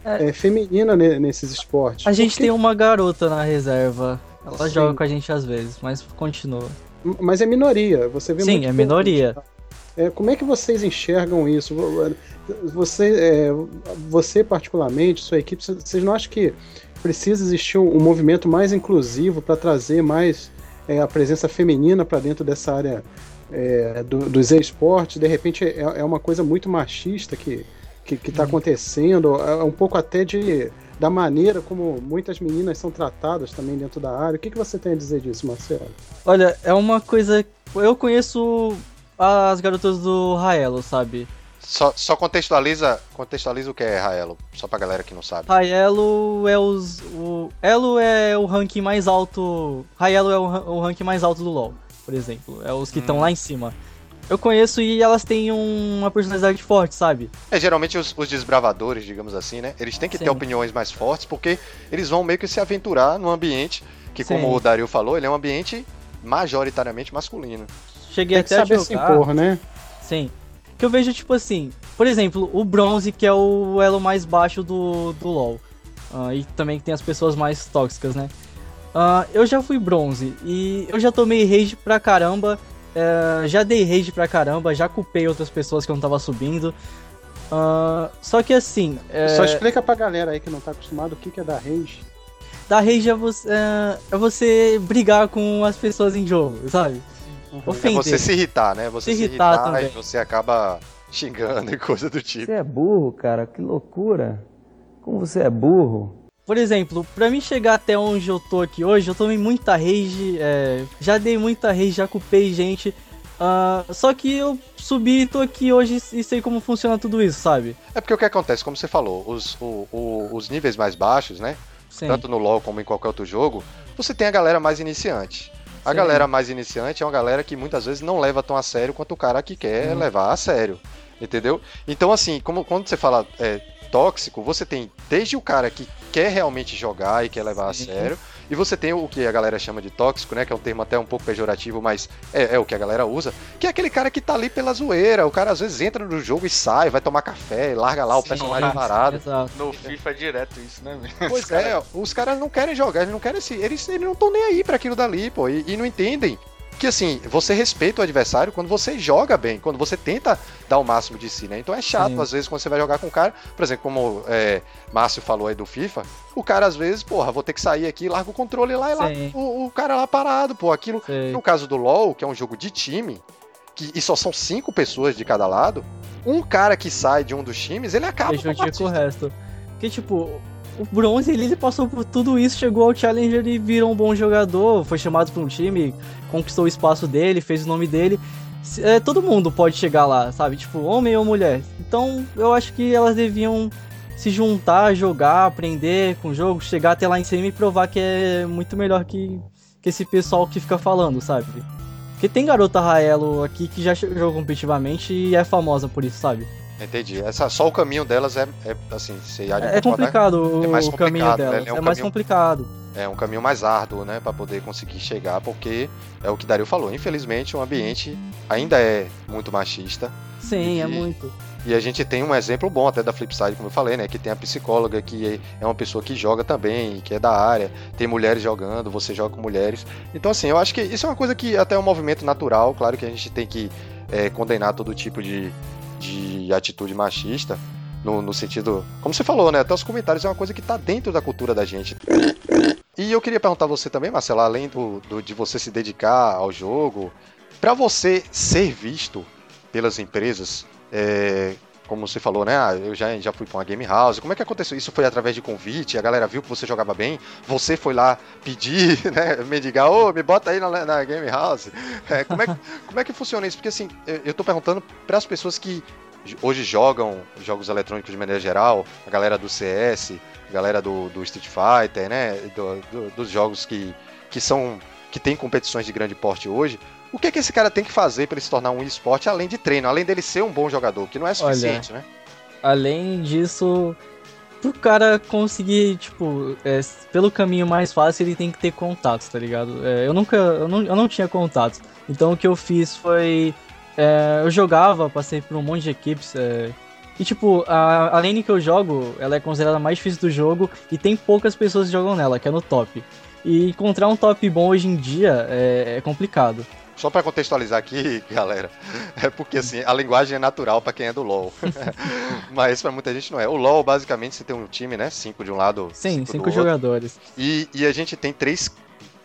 [SPEAKER 2] é. É, feminina nesses esportes.
[SPEAKER 4] A gente tem uma garota na reserva. Ela sim. joga com a gente às vezes, mas continua.
[SPEAKER 2] Mas é minoria. Você vê
[SPEAKER 4] Sim, é minoria.
[SPEAKER 2] É, como é que vocês enxergam isso? Você, é, você particularmente, sua equipe, vocês não acham que precisa existir um, um movimento mais inclusivo para trazer mais é, a presença feminina para dentro dessa área é, do, dos esportes? De repente é, é, uma coisa muito machista que que está uhum. acontecendo, é um pouco até de da maneira como muitas meninas são tratadas também dentro da área. O que, que você tem a dizer disso, Marcelo?
[SPEAKER 4] Olha, é uma coisa. Eu conheço as garotas do Raelo, sabe?
[SPEAKER 1] Só, só contextualiza, contextualiza o que é Raelo, só pra galera que não sabe.
[SPEAKER 4] Raelo é os. O, Elo é o ranking mais alto. Raelo é o, o ranking mais alto do LoL, por exemplo. É os que estão hum. lá em cima. Eu conheço e elas têm um, uma personalidade forte, sabe?
[SPEAKER 1] É, geralmente os, os desbravadores, digamos assim, né? Eles têm que Sim. ter opiniões mais fortes porque eles vão meio que se aventurar num ambiente que, Sim. como o Dario falou, ele é um ambiente majoritariamente masculino
[SPEAKER 4] cheguei Tem até
[SPEAKER 2] a jogar. Se impor, né?
[SPEAKER 4] Sim. Que eu vejo, tipo assim, por exemplo, o bronze, que é o elo mais baixo do, do LoL. Uh, e também tem as pessoas mais tóxicas, né? Uh, eu já fui bronze e eu já tomei rage pra caramba. Uh, já dei rage pra caramba, já culpei outras pessoas que eu não tava subindo. Uh, só que assim.
[SPEAKER 2] É... Só explica pra galera aí que não tá acostumado o que, que é dar rage.
[SPEAKER 4] Dar rage é você, é, é você brigar com as pessoas em jogo, sabe?
[SPEAKER 1] Uhum. Ofender. É você se irritar, né? Você se, se irritar, irritar também. e você acaba xingando e coisa do tipo.
[SPEAKER 5] Você é burro, cara, que loucura. Como você é burro.
[SPEAKER 4] Por exemplo, pra mim chegar até onde eu tô aqui hoje, eu tomei muita rage, é, já dei muita rage, já culpei gente. Uh, só que eu subi e tô aqui hoje e sei como funciona tudo isso, sabe?
[SPEAKER 1] É porque o que acontece, como você falou, os, o, o, os níveis mais baixos, né? Sim. Tanto no LoL como em qualquer outro jogo, você tem a galera mais iniciante. A Sim. galera mais iniciante é uma galera que muitas vezes não leva tão a sério quanto o cara que quer uhum. levar a sério. Entendeu? Então, assim, como quando você fala é, tóxico, você tem desde o cara que quer realmente jogar e quer levar
[SPEAKER 4] Sim.
[SPEAKER 1] a sério. E você tem o que a galera chama de tóxico, né? Que é um termo até um pouco pejorativo, mas é, é o que a galera usa. Que é aquele cara que tá ali pela zoeira. O cara às vezes entra no jogo e sai, vai tomar café, larga lá o
[SPEAKER 3] Sim,
[SPEAKER 1] personagem
[SPEAKER 3] cara.
[SPEAKER 1] parado.
[SPEAKER 4] Exato.
[SPEAKER 3] No FIFA é direto isso, né?
[SPEAKER 1] Pois é, os caras não querem jogar, eles não querem se. Eles, eles não estão nem aí pra aquilo dali, pô. E, e não entendem. Que assim, você respeita o adversário quando você joga bem, quando você tenta dar o máximo de si, né? Então é chato,
[SPEAKER 4] Sim.
[SPEAKER 1] às vezes, quando você vai jogar com o cara, por exemplo, como é, Márcio falou aí do FIFA, o cara às vezes, porra, vou ter que sair aqui, larga o controle lá e lá,
[SPEAKER 4] Sim.
[SPEAKER 1] o, o cara lá parado, pô, aquilo.
[SPEAKER 4] Sei.
[SPEAKER 1] No caso do LoL, que é um jogo de time, que, e só são cinco pessoas de cada lado, um cara que sai de um dos times, ele acaba
[SPEAKER 4] Deixa
[SPEAKER 1] com
[SPEAKER 4] o resto. Porque, tipo, o bronze ele, passou por tudo isso, chegou ao Challenger e virou um bom jogador, foi chamado pra um time, conquistou o espaço dele, fez o nome dele. É, todo mundo pode chegar lá, sabe? Tipo, homem ou mulher. Então, eu acho que elas deviam se juntar, jogar, aprender com o jogo, chegar até lá em cima e provar que é muito melhor que, que esse pessoal que fica falando, sabe? Porque tem garota Raelo aqui que já jogou competitivamente e é famosa por isso, sabe?
[SPEAKER 1] Entendi. Essa, só o caminho delas é, é assim, você de
[SPEAKER 4] É complicado
[SPEAKER 1] É mais
[SPEAKER 4] o caminho
[SPEAKER 1] complicado, né?
[SPEAKER 4] delas.
[SPEAKER 1] É um
[SPEAKER 4] É mais
[SPEAKER 1] caminho-
[SPEAKER 4] complicado.
[SPEAKER 1] É um caminho mais árduo, né, Pra poder conseguir chegar, porque é o que Dario falou. Infelizmente, o ambiente ainda é muito machista.
[SPEAKER 4] Sim, é
[SPEAKER 1] E-
[SPEAKER 4] muito.
[SPEAKER 1] E a gente tem um exemplo bom até da Flipside, como eu falei, né? Que tem a psicóloga que é uma pessoa que joga também, que é da área, tem mulheres jogando, você joga com mulheres. Então, assim, eu acho que isso é uma coisa que até é um movimento natural, claro que a gente tem que é, condenar todo tipo de, de atitude machista. No, no sentido. Como você falou, né? Até os comentários é uma coisa que tá dentro da cultura da gente. E eu queria perguntar a você também, Marcelo, além do, do- de você se dedicar ao jogo, pra você ser visto pelas empresas, é, como você falou, né? Ah, eu já, já fui pra uma game house. Como é que aconteceu? Isso foi através de convite? A galera viu que você jogava bem? Você foi lá pedir, né? Mendigar, ô, me bota aí na, na game house. É, como, é, como é que funciona isso? Porque assim, eu, tô perguntando para as pessoas que hoje jogam jogos eletrônicos de maneira geral, a galera do CS, a galera do, do Street Fighter, né? do- do- dos jogos que, que são. que tem competições de grande porte hoje. O que é que esse cara tem que fazer para ele se tornar um esporte além de treino, além dele ser um bom jogador, que não é suficiente, né?
[SPEAKER 4] Além disso, pro cara conseguir, tipo, é, pelo caminho mais fácil, ele tem que ter contatos, tá ligado? É, eu nunca. Eu não, eu não tinha contatos. Então o que eu fiz foi. é, eu jogava, passei por um monte de equipes. é, e tipo, a, a lane que eu jogo, ela é considerada a mais difícil do jogo e tem poucas pessoas que jogam nela, que é no top. E encontrar um top bom hoje em dia é, é complicado.
[SPEAKER 1] Só para contextualizar aqui, galera, é porque assim, a linguagem é natural para quem é do LoL. Mas para muita gente não é. O LoL, basicamente, você tem um time, né? Cinco de um lado,
[SPEAKER 4] Sim,
[SPEAKER 1] cinco,
[SPEAKER 4] cinco jogadores.
[SPEAKER 1] E, e a gente tem três,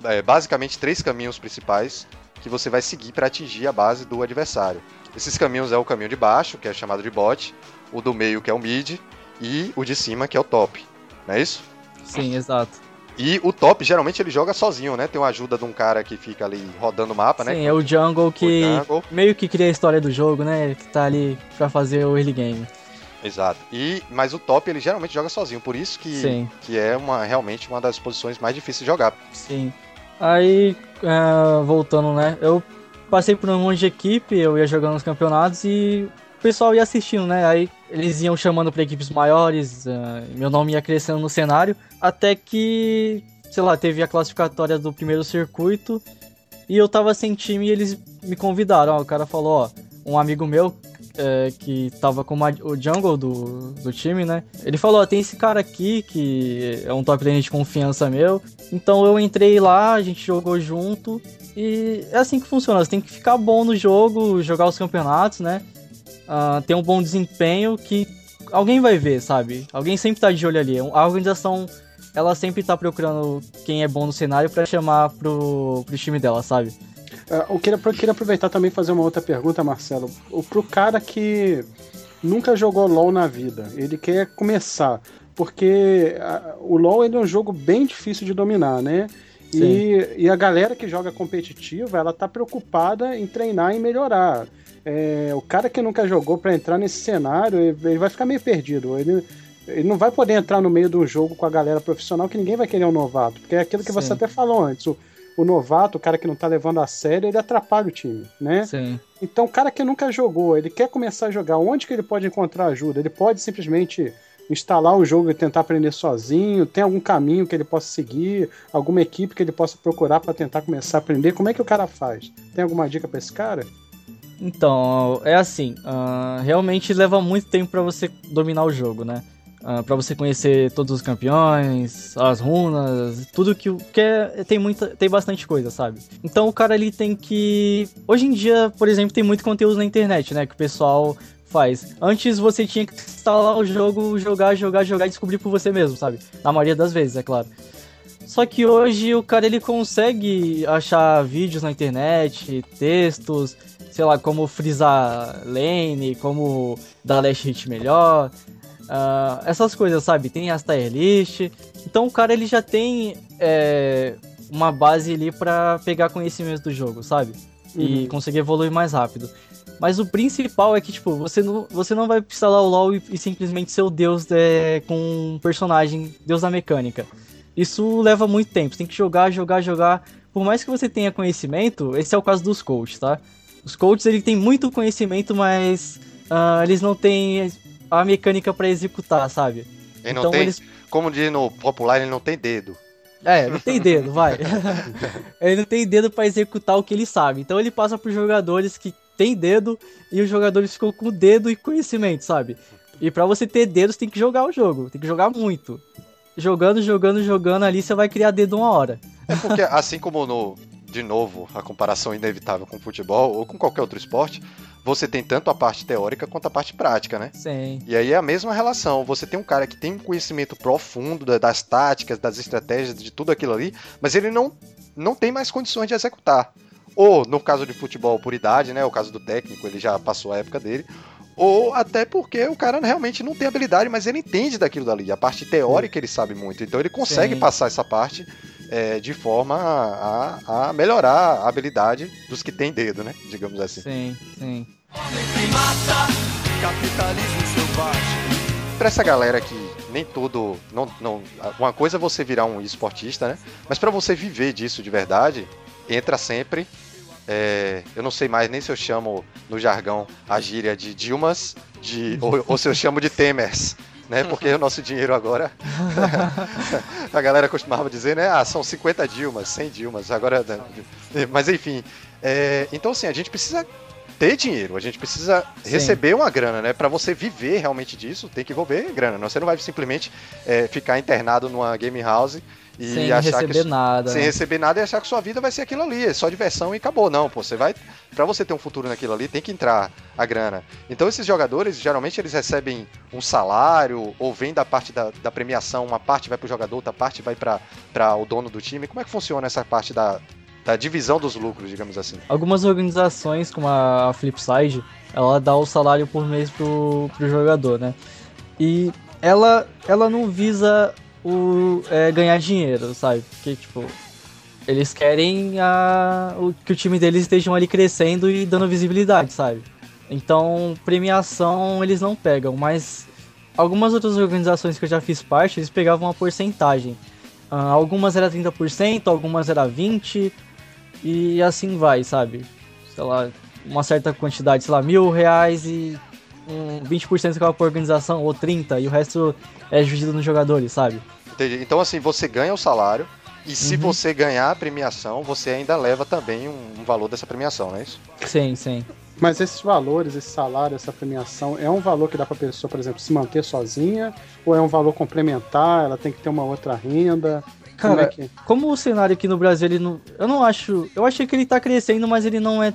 [SPEAKER 1] é, basicamente três caminhos principais que você vai seguir para atingir a base do adversário. Esses caminhos é o caminho de baixo, que é chamado de bot, o do meio, que é o mid, e o de cima, que é o top. Não é isso?
[SPEAKER 4] Sim, exato.
[SPEAKER 1] E o top, geralmente, ele joga sozinho, né? Tem uma ajuda de um cara que fica ali rodando o mapa, né?
[SPEAKER 4] Sim, é o jungle que
[SPEAKER 1] O jungle.
[SPEAKER 4] meio que cria a história do jogo, né? Que tá ali pra fazer o early game.
[SPEAKER 1] Exato. E, mas o top, ele geralmente joga sozinho, por isso que,
[SPEAKER 4] Sim.
[SPEAKER 1] que é uma, realmente uma das posições mais difíceis de jogar.
[SPEAKER 4] Sim. Aí, ah, voltando, né? Eu passei por um monte de equipe, eu ia jogando nos campeonatos e o pessoal ia assistindo, né? Aí eles iam chamando pra equipes maiores, ah, meu nome ia crescendo no cenário, até que, sei lá, teve a classificatória do primeiro circuito e eu tava sem time e eles me convidaram. Ó, o cara falou, ó, um amigo meu é, que tava com uma- o jungle do, do time, né? Ele falou, ó, tem esse cara aqui que é um top lane de confiança meu. Então eu entrei lá, a gente jogou junto. E é assim que funciona. Você tem que ficar bom no jogo, jogar os campeonatos, né? Ah, ter um bom desempenho que alguém vai ver, sabe? Alguém sempre tá de olho ali. A organização, ela sempre tá procurando quem é bom no cenário pra chamar pro, pro time dela, sabe?
[SPEAKER 2] É, Eu queria, queria aproveitar também e fazer uma outra pergunta, Marcelo. O, pro cara que nunca jogou LoL na vida, ele quer começar, porque a- o LoL ele é um jogo bem difícil de dominar, né? E, e a galera que joga competitiva, ela tá preocupada em treinar e melhorar. É, o cara que nunca jogou para entrar nesse cenário, ele, vai ficar meio perdido. Ele, ele não vai poder entrar no meio de um jogo com a galera profissional que ninguém vai querer um novato. Porque é aquilo que
[SPEAKER 4] Sim.
[SPEAKER 2] você até falou antes. O, o novato, o cara que não tá levando a sério, ele atrapalha o time, né?
[SPEAKER 4] Sim.
[SPEAKER 2] Então, o cara que nunca jogou, ele quer começar a jogar, onde que ele pode encontrar ajuda? Ele pode simplesmente instalar o jogo e tentar aprender sozinho? Tem algum caminho que ele possa seguir? Alguma equipe que ele possa procurar para tentar começar a aprender? Como é que o cara faz? Tem alguma dica para esse cara?
[SPEAKER 4] Então, é assim, uh, realmente leva muito tempo para você dominar o jogo, né? Uh, para você conhecer todos os campeões, as runas, tudo que, que é, tem muita, tem bastante coisa, sabe? Então o cara ali tem que, hoje em dia, por exemplo, tem muito conteúdo na internet, né? Que o pessoal faz. Antes você tinha que instalar o jogo, jogar, jogar, jogar e descobrir por você mesmo, sabe? Na maioria das vezes, é claro. Só que hoje o cara ele consegue achar vídeos na internet, textos, sei lá, como frisar lane, como dar last hit melhor, uh, essas coisas, sabe? Tem as tier list. Então o cara ele já tem é, uma base ali para pegar conhecimento do jogo, sabe? E uhum. conseguir evoluir mais rápido. Mas o principal é que, tipo, você não, você não vai instalar o LoL e, e simplesmente ser o deus é, com um personagem, deus da mecânica. Isso leva muito tempo, você tem que jogar, jogar, jogar. Por mais que você tenha conhecimento, esse é o caso dos coaches, tá? Os coaches, ele tem muito conhecimento, mas uh, eles não têm a mecânica para executar, sabe?
[SPEAKER 1] Ele então, não tem, eles... como diz no popular, ele não tem dedo.
[SPEAKER 4] É, não tem dedo, vai. ele não tem dedo para executar o que ele sabe. Então ele passa para jogadores que tem dedo e os jogadores ficam com dedo e conhecimento, sabe? E para você ter dedo, você tem que jogar o jogo, tem que jogar muito. Jogando, jogando, jogando ali, você vai criar dedo uma hora.
[SPEAKER 1] É porque, assim como no, de novo, a comparação inevitável com o futebol ou com qualquer outro esporte, você tem tanto a parte teórica quanto a parte prática, né?
[SPEAKER 4] Sim.
[SPEAKER 1] E aí é a mesma relação. Você tem um cara que tem um conhecimento profundo das táticas, das estratégias, de tudo aquilo ali, mas ele não, não tem mais condições de executar ou no caso de futebol por idade, né, o caso do técnico, ele já passou a época dele, ou até porque o cara realmente não tem habilidade, mas ele entende daquilo dali, a parte teórica ele sabe muito, então ele consegue Sim. passar essa parte é, de forma a, a, melhorar a habilidade dos que têm dedo, né, digamos assim.
[SPEAKER 4] Sim, sim.
[SPEAKER 1] Para essa galera que nem tudo, não, não, uma coisa é você virar um esportista, né? Mas para você viver disso de verdade, entra sempre. É, eu não sei mais nem se eu chamo no jargão a gíria de Dilmas de, ou, ou se eu chamo de Temers né? Porque o nosso dinheiro agora. a galera costumava dizer, né? Ah, são 50 Dilmas, 100 Dilmas. Agora. Né? Mas enfim. É, então, assim, a gente precisa ter dinheiro, a gente precisa Sim. receber uma grana, né? Para você viver realmente disso, tem que envolver grana. Não, você não vai simplesmente é, ficar internado numa game house e
[SPEAKER 4] sem receber
[SPEAKER 1] que,
[SPEAKER 4] nada.
[SPEAKER 1] Sem né? receber nada e achar que sua vida vai ser aquilo ali, é só diversão e acabou. Não, pô, você vai. Pra você ter um futuro naquilo ali, tem que entrar a grana. Então esses jogadores, geralmente, eles recebem um salário, ou vem da parte da, da premiação, uma parte vai pro jogador, outra parte vai para o dono do time. Como é que funciona essa parte da, da divisão dos lucros, digamos assim?
[SPEAKER 4] Algumas organizações, como a Flipside, ela dá o salário por mês pro, pro jogador, né? E ela, ela não visa é, ganhar dinheiro, sabe? Porque, tipo, eles querem a, o, que o time deles estejam ali crescendo e dando visibilidade, sabe? Então, premiação eles não pegam, mas algumas outras organizações que eu já fiz parte, eles pegavam uma porcentagem. Uh, algumas era 30%, algumas era 20%, e assim vai, sabe? Sei lá, uma certa quantidade, sei lá, mil reais e um 20% ficava pra organização, ou 30%, e o resto é dividido nos jogadores, sabe?
[SPEAKER 1] Entendi. Então, assim, você ganha o salário, e se uhum. você ganhar a premiação, você ainda leva também um, um, valor dessa premiação, não é isso?
[SPEAKER 4] Sim, sim.
[SPEAKER 2] Mas esses valores, esse salário, essa premiação, é um valor que dá pra pessoa, por exemplo, se manter sozinha? Ou é um valor complementar? Ela tem que ter uma outra renda?
[SPEAKER 4] Cara, como, é que... como o cenário aqui no Brasil, ele não. Eu não acho. Eu achei que ele tá crescendo, mas ele não é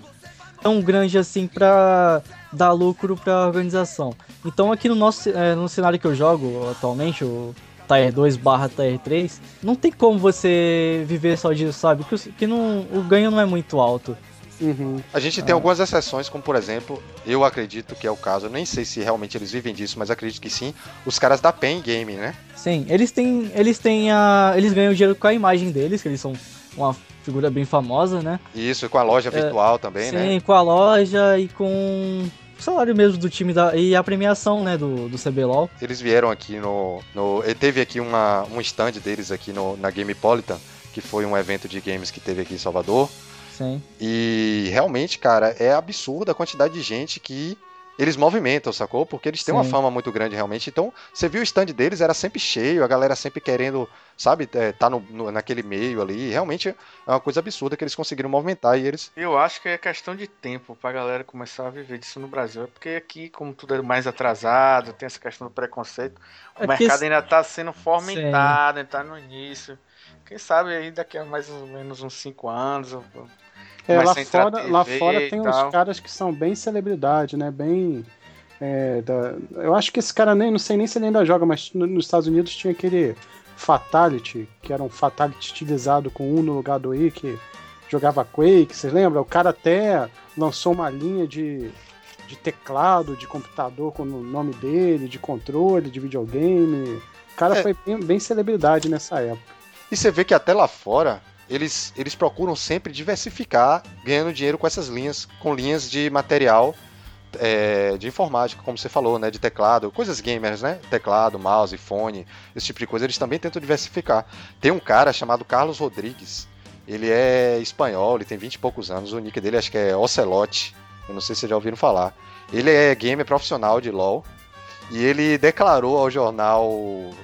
[SPEAKER 4] tão grande assim pra dar lucro pra organização. Então aqui no nosso é, no cenário que eu jogo atualmente, o Tier 2 barra Tier 3, não tem como você viver só disso, sabe? Que, que não, o ganho não é muito alto.
[SPEAKER 1] Uhum. A gente tem ah. algumas exceções, como por exemplo, eu acredito que é o caso, nem sei se realmente eles vivem disso, mas acredito que sim, os caras da Pen Game, né?
[SPEAKER 4] Sim, eles têm. Eles têm a. Eles ganham dinheiro com a imagem deles, que eles são uma figura bem famosa, né?
[SPEAKER 1] Isso, com a loja é, virtual também,
[SPEAKER 4] sim,
[SPEAKER 1] né?
[SPEAKER 4] Sim, com a loja e com salário mesmo do time da, e a premiação, né, do, do CBLOL.
[SPEAKER 1] Eles vieram aqui no, no teve aqui uma, um stand deles aqui no, na Gamepolitan, que foi um evento de games que teve aqui em Salvador.
[SPEAKER 4] Sim.
[SPEAKER 1] E realmente, cara, é absurda a quantidade de gente que eles movimentam, sacou? Porque eles têm uma
[SPEAKER 4] Sim.
[SPEAKER 1] fama muito grande realmente. Então, você viu o stand deles, era sempre cheio, a galera sempre querendo, sabe, é, tá no, no- naquele meio ali. Realmente é uma coisa absurda que eles conseguiram movimentar e eles.
[SPEAKER 3] Eu acho que é questão de tempo pra galera começar a viver disso no Brasil. É porque aqui, como tudo é mais atrasado, tem essa questão do preconceito, o
[SPEAKER 4] É
[SPEAKER 3] mercado
[SPEAKER 4] esse-
[SPEAKER 3] ainda tá sendo fomentado, ainda tá no início. Quem sabe aí daqui a mais ou menos uns 5 anos.
[SPEAKER 2] É, lá fora, lá fora tem uns caras que são bem celebridade, né? Bem. é, da- eu acho que esse cara nem. Não sei nem se ele ainda joga, mas no- nos Estados Unidos tinha aquele Fatality, que era um Fatality estilizado com um no lugar do I, que jogava Quake, vocês lembram? O cara até lançou uma linha de, de teclado, de computador com o nome dele, de controle, de videogame. O cara
[SPEAKER 1] É.
[SPEAKER 2] foi bem, bem celebridade nessa época.
[SPEAKER 1] E você vê que até lá fora. Eles, eles procuram sempre diversificar, ganhando dinheiro com essas linhas, com linhas de material é, de informática, como você falou, né? De teclado, coisas gamers, né? Teclado, mouse, fone, esse tipo de coisa, eles também tentam diversificar. Tem um cara chamado Carlos Rodrigues, ele é espanhol, ele tem 20 e poucos anos, o nick dele acho que é Ocelote, eu não sei se vocês já ouviram falar. Ele é gamer profissional de LoL, e ele declarou ao jornal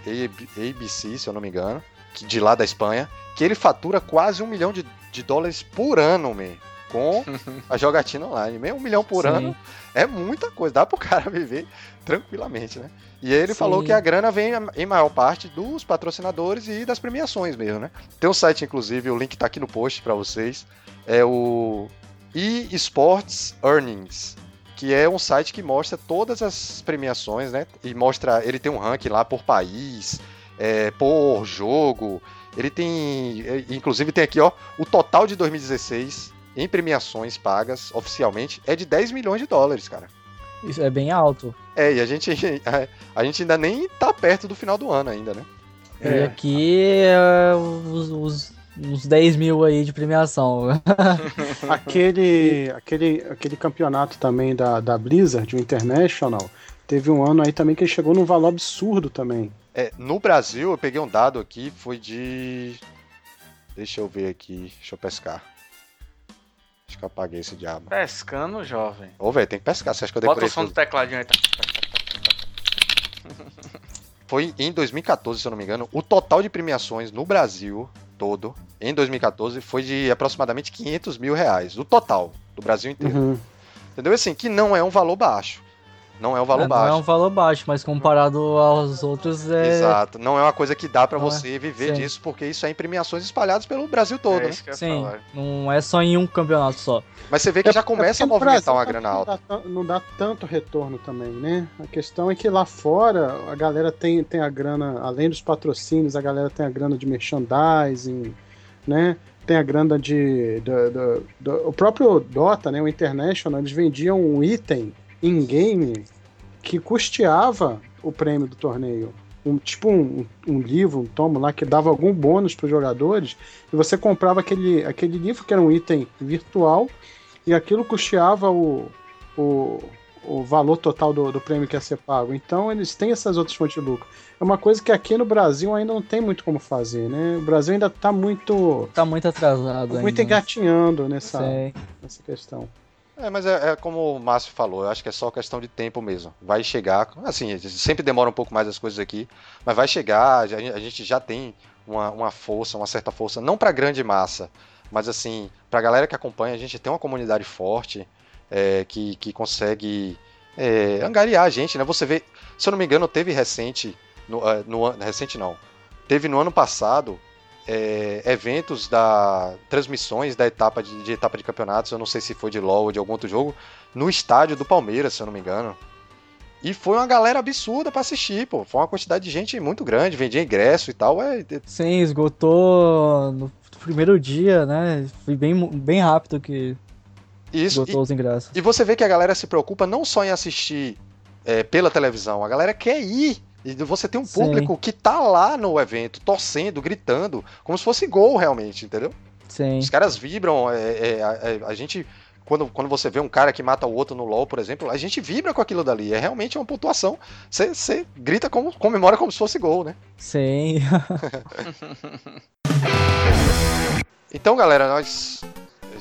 [SPEAKER 1] ABC, se eu não me engano, de lá da Espanha, que ele fatura quase um milhão de, de dólares por ano, man, com a jogatina online. Meio um milhão por
[SPEAKER 4] Sim.
[SPEAKER 1] ano é muita coisa, dá pro cara viver tranquilamente, né? E ele
[SPEAKER 4] Sim.
[SPEAKER 1] falou que a grana vem em maior parte dos patrocinadores e das premiações mesmo, né? Tem um site, inclusive, o link tá aqui no post pra vocês, é o eSports Earnings, que é um site que mostra todas as premiações, né? E mostra, ele tem um ranking lá por país, é, por jogo. Ele tem, é, inclusive tem aqui, ó, o total de 2016 em premiações pagas oficialmente é de 10 milhões de dólares, cara.
[SPEAKER 4] Isso é bem alto.
[SPEAKER 1] É, e a gente, a, a gente ainda nem tá perto do final do ano ainda, né?
[SPEAKER 4] E
[SPEAKER 2] É.
[SPEAKER 4] aqui é os, os, uns 10 mil aí de premiação.
[SPEAKER 2] Aquele, aquele, aquele campeonato também da, da Blizzard, o International, teve um ano aí também que ele chegou num valor absurdo também.
[SPEAKER 1] É, no Brasil, eu peguei um dado aqui, foi de. Deixa eu ver aqui, deixa eu pescar. Acho que eu apaguei esse diabo.
[SPEAKER 3] Pescando, jovem.
[SPEAKER 1] Ô, velho, tem que pescar, você acha que eu
[SPEAKER 3] Bota
[SPEAKER 1] decorei
[SPEAKER 3] o som
[SPEAKER 1] tudo?
[SPEAKER 3] do tecladinho aí. tá?
[SPEAKER 1] Foi em 2014, se eu não me engano, o total de premiações no Brasil todo, em 2014, foi de aproximadamente 500 mil reais. O total, do Brasil inteiro.
[SPEAKER 2] Uhum.
[SPEAKER 1] Entendeu? Assim, que não é um valor baixo. Não é um valor
[SPEAKER 4] É, não
[SPEAKER 1] baixo.
[SPEAKER 4] é um valor baixo, mas comparado aos outros é.
[SPEAKER 1] Exato. Não é uma coisa que dá pra
[SPEAKER 4] Não é.
[SPEAKER 1] você viver
[SPEAKER 4] Sim.
[SPEAKER 1] disso, porque isso é em premiações espalhadas pelo Brasil todo,
[SPEAKER 3] é
[SPEAKER 1] né?
[SPEAKER 4] Sim,
[SPEAKER 3] falar.
[SPEAKER 4] não é só em um campeonato só.
[SPEAKER 1] Mas você vê que já começa a
[SPEAKER 2] É
[SPEAKER 1] movimentar uma
[SPEAKER 2] não
[SPEAKER 1] grana
[SPEAKER 2] dá
[SPEAKER 1] alta.
[SPEAKER 2] tan- Não dá tanto retorno também, né? A questão é que lá fora a galera tem, tem a grana, além dos patrocínios, a galera tem a grana de merchandising, né? Tem a grana de. do- do- do- o próprio Dota, né? O International, eles vendiam um item in-game que custeava o prêmio do torneio. Um, tipo um, um livro, um tomo lá que dava algum bônus para os jogadores, e você comprava aquele, aquele livro que era um item virtual, e aquilo custeava o, o, o valor total do, do prêmio que ia ser pago. Então eles têm essas outras fontes de lucro. É uma coisa que aqui no Brasil ainda não tem muito como fazer, né? O Brasil ainda está muito,
[SPEAKER 4] Tá muito atrasado ainda.
[SPEAKER 2] muito
[SPEAKER 4] né?
[SPEAKER 2] engatinhando nessa,
[SPEAKER 4] Sei.
[SPEAKER 2] nessa questão.
[SPEAKER 1] É, mas é, é como o Márcio falou, eu acho que é só questão de tempo mesmo. Vai chegar, assim, sempre demora um pouco mais as coisas aqui, mas vai chegar, a gente- a já tem uma, uma força, uma certa força, não pra grande massa, mas assim, pra galera que acompanha, a gente tem uma comunidade forte, é, que, que consegue é, angariar a gente, né? Você vê, se eu não me engano, teve recente, no, eh, no recente não, teve no ano passado é, eventos da transmissões da etapa de, de etapa de campeonatos, eu não sei se foi de LoL ou de algum outro jogo, no estádio do Palmeiras, se eu não me engano. E foi uma galera absurda pra assistir, pô. Foi uma quantidade de gente muito grande, vendia ingresso e tal. É, é-
[SPEAKER 4] Sim, esgotou no primeiro dia, né? Foi bem, bem rápido que
[SPEAKER 1] isso.
[SPEAKER 4] esgotou os ingressos.
[SPEAKER 1] E, e você vê que a galera se preocupa não só em assistir é, pela televisão, a galera quer ir. E você tem um
[SPEAKER 4] Sim.
[SPEAKER 1] público que tá lá no evento, torcendo, gritando, como se fosse gol realmente, entendeu?
[SPEAKER 4] Sim.
[SPEAKER 1] Os caras vibram, é, é, a, a gente. Quando, quando você vê um cara que mata o outro no LoL, por exemplo, a gente vibra com aquilo dali. É realmente uma pontuação. Você, você grita como, comemora como se fosse gol, né?
[SPEAKER 4] Sim.
[SPEAKER 1] Então, galera, nós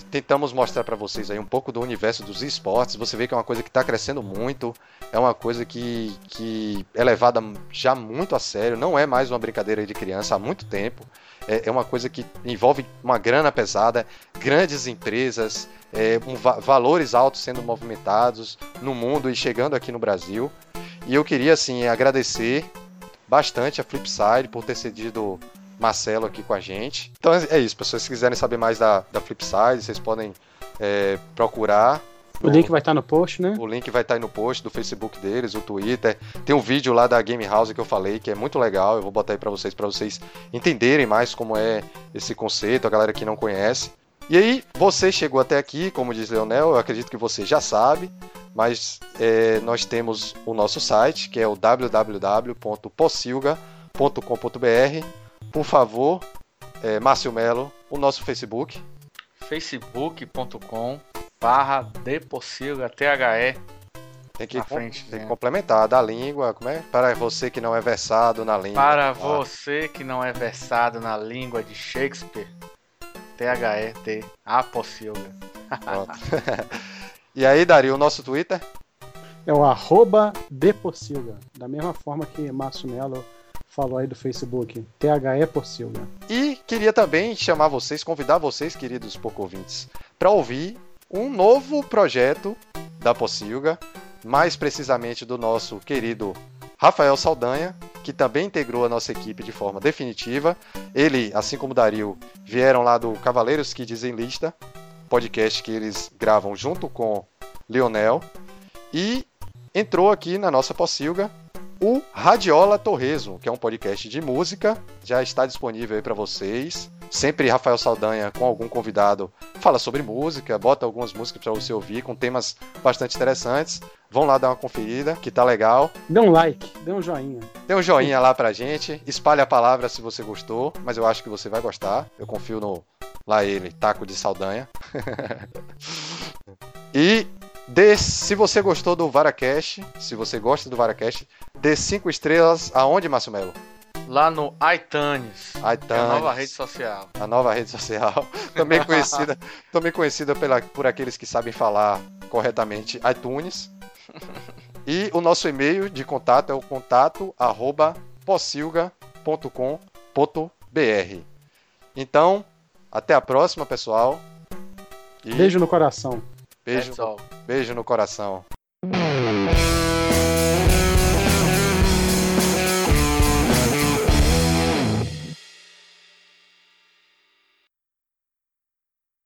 [SPEAKER 1] tentamos mostrar para vocês aí um pouco do universo dos esportes. Você vê que é uma coisa que está crescendo muito, é uma coisa que, que é levada já muito a sério, não é mais uma brincadeira de criança há muito tempo. É, é uma coisa que envolve uma grana pesada, grandes empresas, é, um, valores altos sendo movimentados no mundo e chegando aqui no Brasil. E eu queria assim agradecer bastante a Flipside por ter cedido Marcelo aqui com a gente. Então é isso, pessoas. Se quiserem saber mais da, da Flipside, vocês podem é, procurar.
[SPEAKER 2] O no, link vai estar no post, né?
[SPEAKER 1] O link vai estar aí no post do Facebook deles, o Twitter. Tem um vídeo lá da Game House que eu falei que é muito legal. Eu vou botar aí para vocês, para vocês entenderem mais como é esse conceito, a galera que não conhece. E aí, você chegou até aqui, como diz Leonel, eu acredito que você já sabe, mas é, nós temos o nosso site, que é o www.possilga.com.br. Por favor, é, Márcio Melo, o nosso Facebook.
[SPEAKER 3] facebook.com barra Depossilga, T-H-E.
[SPEAKER 1] Tem que, frente, tem que complementar da língua, como é? Para você que não é versado na língua.
[SPEAKER 3] Para você que não é versado na língua de Shakespeare. T-H-E-T, Apossilga.
[SPEAKER 1] e aí, Dario, o nosso Twitter?
[SPEAKER 2] É o arroba Depossilga. Da mesma forma que Márcio Melo falou aí do Facebook. THE Possilga.
[SPEAKER 1] E queria também chamar vocês, convidar vocês, queridos pouco ouvintes, para ouvir um novo projeto da Possilga, mais precisamente do nosso querido Rafael Saldanha, que também integrou a nossa equipe de forma definitiva. Ele, assim como Dario, vieram lá do Cavaleiros que Dizem Lista, podcast que eles gravam junto com Leonel, e entrou aqui na nossa Possilga o Radiola Torresmo, que é um podcast de música, já está disponível aí para vocês. Sempre Rafael Saldanha com algum convidado fala sobre música, bota algumas músicas para você ouvir com temas bastante interessantes. Vão lá dar uma conferida, que tá legal.
[SPEAKER 2] Dê um like, dê um joinha.
[SPEAKER 1] Dê um joinha lá pra gente. Espalhe a palavra se você gostou, mas eu acho que você vai gostar. Eu confio no lá ele, Taco de Saldanha. e Dê, se você gostou do Varacast, se você gosta do Varacast, dê cinco estrelas aonde, Márcio Melo?
[SPEAKER 3] Lá no iTunes,
[SPEAKER 1] iTunes. É
[SPEAKER 3] a nova rede social.
[SPEAKER 1] A nova rede social. também conhecida, também conhecida pela, por aqueles que sabem falar corretamente iTunes. E o nosso e-mail de contato é o contato arroba possilga.com.br. Então, até a próxima, pessoal.
[SPEAKER 2] E... Beijo no coração.
[SPEAKER 1] Beijo, beijo no coração.